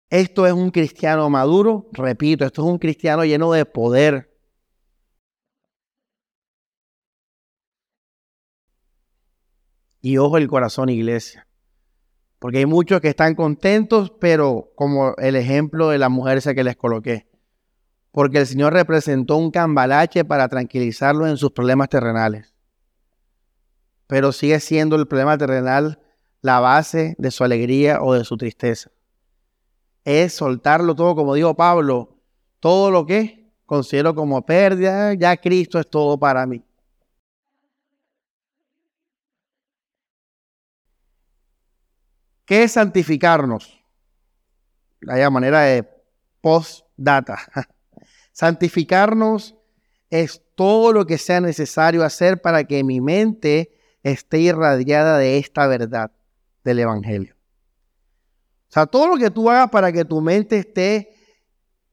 A: Esto es un cristiano maduro, repito, esto es un cristiano lleno de poder. Y ojo el corazón, iglesia. Porque hay muchos que están contentos, pero como el ejemplo de la mujer esa que les coloqué. Porque el Señor representó un cambalache para tranquilizarlos en sus problemas terrenales. Pero sigue siendo el problema terrenal la base de su alegría o de su tristeza es soltarlo todo, como dijo Pablo, todo lo que considero como pérdida, ya Cristo es todo para mí. ¿Qué es santificarnos? Hay manera de post-data. Santificarnos es todo lo que sea necesario hacer para que mi mente esté irradiada de esta verdad del Evangelio. O sea, todo lo que tú hagas para que tu mente esté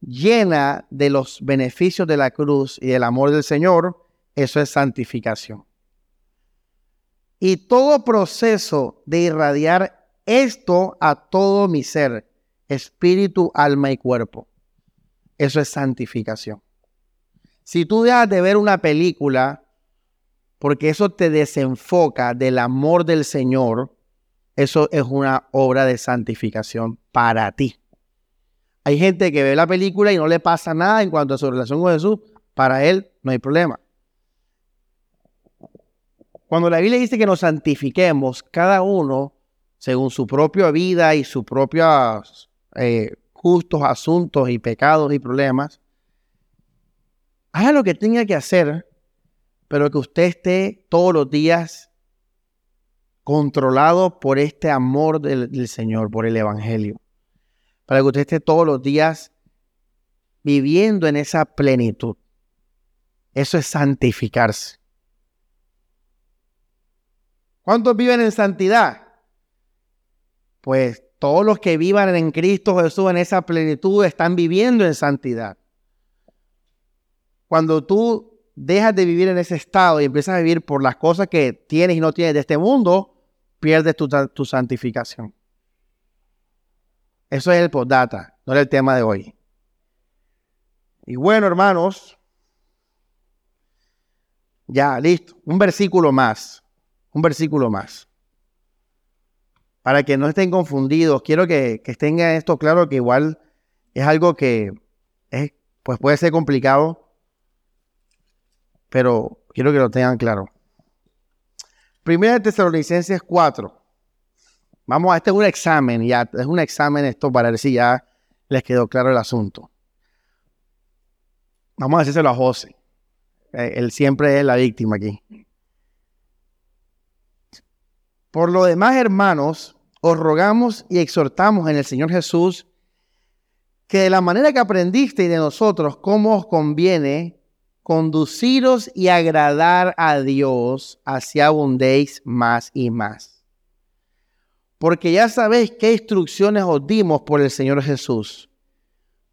A: llena de los beneficios de la cruz y del amor del Señor, eso es santificación. Y todo proceso de irradiar esto a todo mi ser, espíritu, alma y cuerpo, eso es santificación. Si tú dejas de ver una película porque eso te desenfoca del amor del Señor, eso es una obra de santificación para ti. Hay gente que ve la película y no le pasa nada en cuanto a su relación con Jesús. Para él no hay problema. Cuando la Biblia dice que nos santifiquemos, cada uno, según su propia vida y sus propios eh, justos asuntos y pecados y problemas, haga lo que tenga que hacer, pero que usted esté todos los días controlado por este amor del, Señor, por el Evangelio. Para que usted esté todos los días viviendo en esa plenitud. Eso es santificarse. ¿Cuántos viven en santidad? Pues todos los que vivan en Cristo Jesús en esa plenitud están viviendo en santidad. Cuando tú dejas de vivir en ese estado y empiezas a vivir por las cosas que tienes y no tienes de este mundo, pierdes tu, santificación. Eso es el postdata, no es el tema de hoy. Y bueno, hermanos, ya, listo. Un versículo más. Un versículo más. Para que no estén confundidos, quiero que, que tengan esto claro que igual es algo que es, pues puede ser complicado, pero quiero que lo tengan claro. Primera de Tesalonicenses 4. Vamos a, este es un examen, ya, es un examen esto para ver si ya les quedó claro el asunto. Vamos a decírselo a José. Eh, él siempre es la víctima aquí. Por lo demás, hermanos, os rogamos y exhortamos en el Señor Jesús que de la manera que aprendiste y de nosotros, cómo os conviene conduciros y agradar a Dios, así abundéis más y más. Porque ya sabéis qué instrucciones os dimos por el Señor Jesús.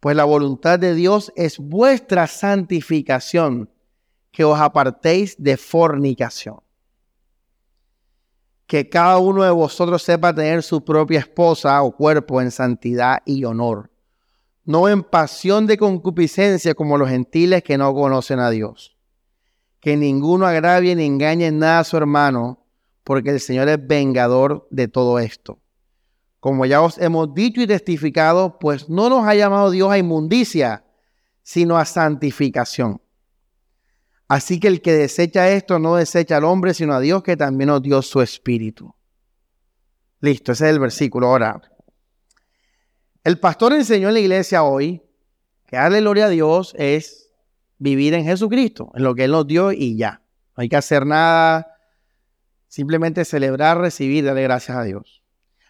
A: Pues la voluntad de Dios es vuestra santificación, que os apartéis de fornicación. Que cada uno de vosotros sepa tener su propia esposa o cuerpo en santidad y honor no en pasión de concupiscencia como los gentiles que no conocen a Dios. Que ninguno agravie ni engañe nada a su hermano, porque el Señor es vengador de todo esto. Como ya os hemos dicho y testificado, pues no nos ha llamado Dios a inmundicia, sino a santificación. Así que el que desecha esto no desecha al hombre, sino a Dios que también nos dio su espíritu. Listo, ese es el versículo. Ahora, el pastor enseñó en la iglesia hoy que darle gloria a Dios es vivir en Jesucristo, en lo que Él nos dio y ya. No hay que hacer nada, simplemente celebrar, recibir, darle gracias a Dios.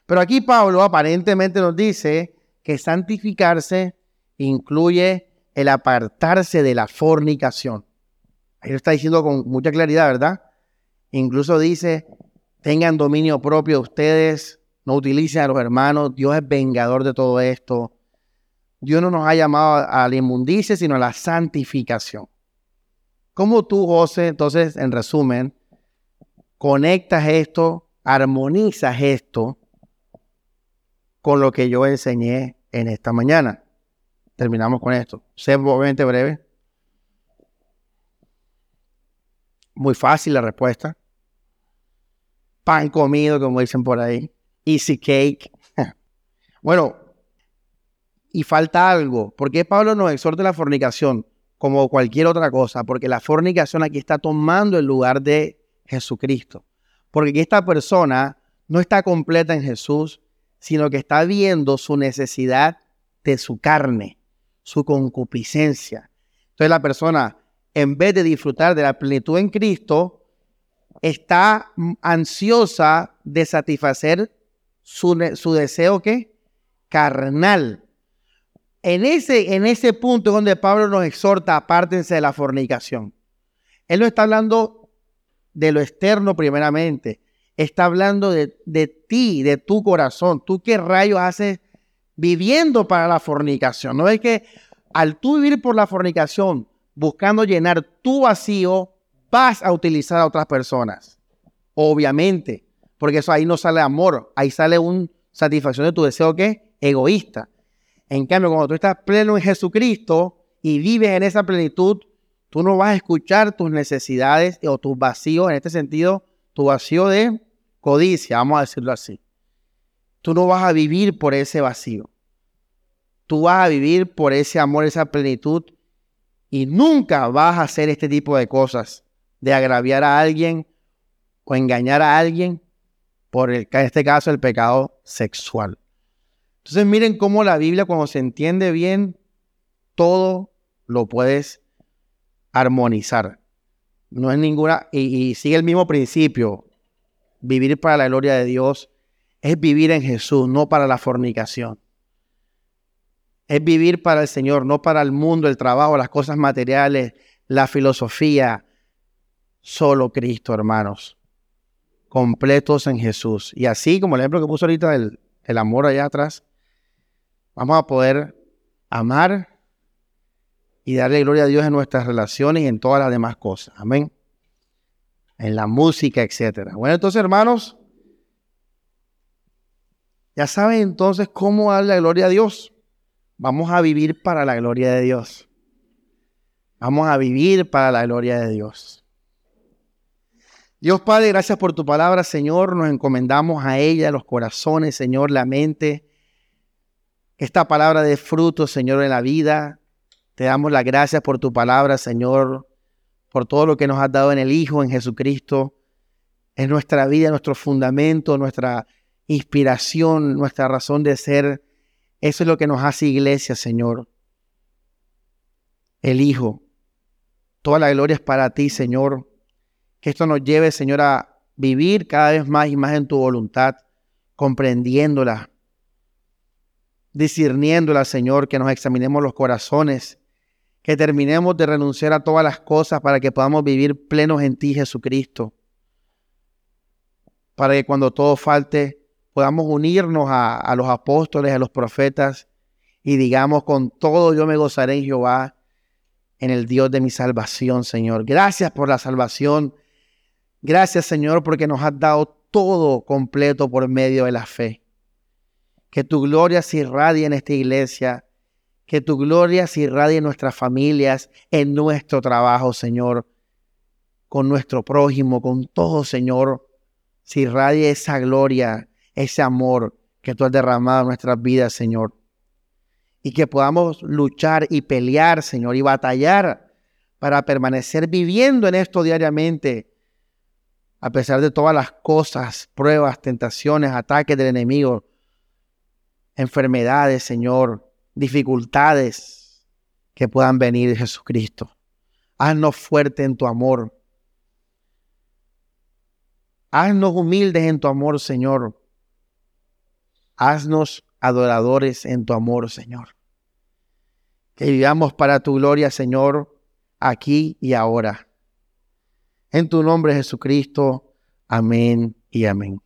A: Pero aquí Pablo aparentemente nos dice que santificarse incluye el apartarse de la fornicación. Ahí lo está diciendo con mucha claridad, ¿verdad? Incluso dice, tengan dominio propio ustedes, no utilicen a los hermanos, Dios es vengador de todo esto. Dios no nos ha llamado a la inmundicia, sino a la santificación. ¿Cómo tú, José, entonces, en resumen, conectas esto, armonizas esto con lo que yo enseñé en esta mañana? Terminamos con esto. Sé obviamente breve. Muy fácil la respuesta. Pan comido, como dicen por ahí. Easy cake. bueno, y falta algo. ¿Por qué Pablo nos exhorta la fornicación? Como cualquier otra cosa. Porque la fornicación aquí está tomando el lugar de Jesucristo. Porque esta persona no está completa en Jesús, sino que está viendo su necesidad de su carne, su concupiscencia. Entonces la persona, en vez de disfrutar de la plenitud en Cristo, está ansiosa de satisfacer su, su deseo que carnal. En ese, en ese punto es donde Pablo nos exhorta, apártense de la fornicación. Él no está hablando de lo externo primeramente, está hablando de, de ti, de tu corazón. ¿Tú qué rayos haces viviendo para la fornicación? No es que al tú vivir por la fornicación, buscando llenar tu vacío, vas a utilizar a otras personas. Obviamente, porque eso ahí no sale amor, ahí sale una satisfacción de tu deseo que egoísta. En cambio, cuando tú estás pleno en Jesucristo y vives en esa plenitud, tú no vas a escuchar tus necesidades o tus vacíos, en este sentido, tu vacío de codicia, vamos a decirlo así. Tú no vas a vivir por ese vacío. Tú vas a vivir por ese amor, esa plenitud y nunca vas a hacer este tipo de cosas, de agraviar a alguien o engañar a alguien por el, en este caso el pecado sexual. Entonces miren cómo la Biblia cuando se entiende bien, todo lo puedes armonizar. No es ninguna, y, sigue el mismo principio. Vivir para la gloria de Dios es vivir en Jesús, no para la fornicación. Es vivir para el Señor, no para el mundo, el trabajo, las cosas materiales, la filosofía. Solo Cristo, hermanos. Completos en Jesús. Y así como el ejemplo que puso ahorita el, el amor allá atrás, vamos a poder amar y darle gloria a Dios en nuestras relaciones y en todas las demás cosas. Amén. En la música, etcétera. Bueno, entonces, hermanos, ya saben entonces cómo darle gloria a Dios. Vamos a vivir para la gloria de Dios. Vamos a vivir para la gloria de Dios. Dios Padre, gracias por tu palabra, Señor. Nos encomendamos a ella, los corazones, Señor, la mente esta palabra de fruto, Señor, en la vida. Te damos las gracias por tu palabra, Señor, por todo lo que nos has dado en el Hijo, en Jesucristo. Es nuestra vida, nuestro fundamento, nuestra inspiración, nuestra razón de ser. Eso es lo que nos hace iglesia, Señor. El Hijo. Toda la gloria es para ti, Señor. Que esto nos lleve, Señor, a vivir cada vez más y más en tu voluntad, comprendiéndola, discerniéndola, Señor, que nos examinemos los corazones, que terminemos de renunciar a todas las cosas para que podamos vivir plenos en ti, Jesucristo. Para que cuando todo falte, podamos unirnos a, a los apóstoles, a los profetas, y digamos, con todo yo me gozaré en Jehová, en el Dios de mi salvación, Señor. Gracias por la salvación. Gracias, Señor, porque nos has dado todo completo por medio de la fe. Que tu gloria se irradie en esta iglesia. Que tu gloria se irradie en nuestras familias, en nuestro trabajo, Señor. Con nuestro prójimo, con todo, Señor. Se irradie esa gloria, ese amor que tú has derramado en nuestras vidas, Señor. Y que podamos luchar y pelear, Señor, y batallar para permanecer viviendo en esto diariamente, a pesar de todas las cosas, pruebas, tentaciones, ataques del enemigo enfermedades, Señor, dificultades que puedan venir Jesucristo. Haznos fuerte en tu amor. Haznos humildes en tu amor, Señor. Haznos adoradores en tu amor, Señor. Que vivamos para tu gloria, Señor, aquí y ahora. En tu nombre, Jesucristo. Amén y amén.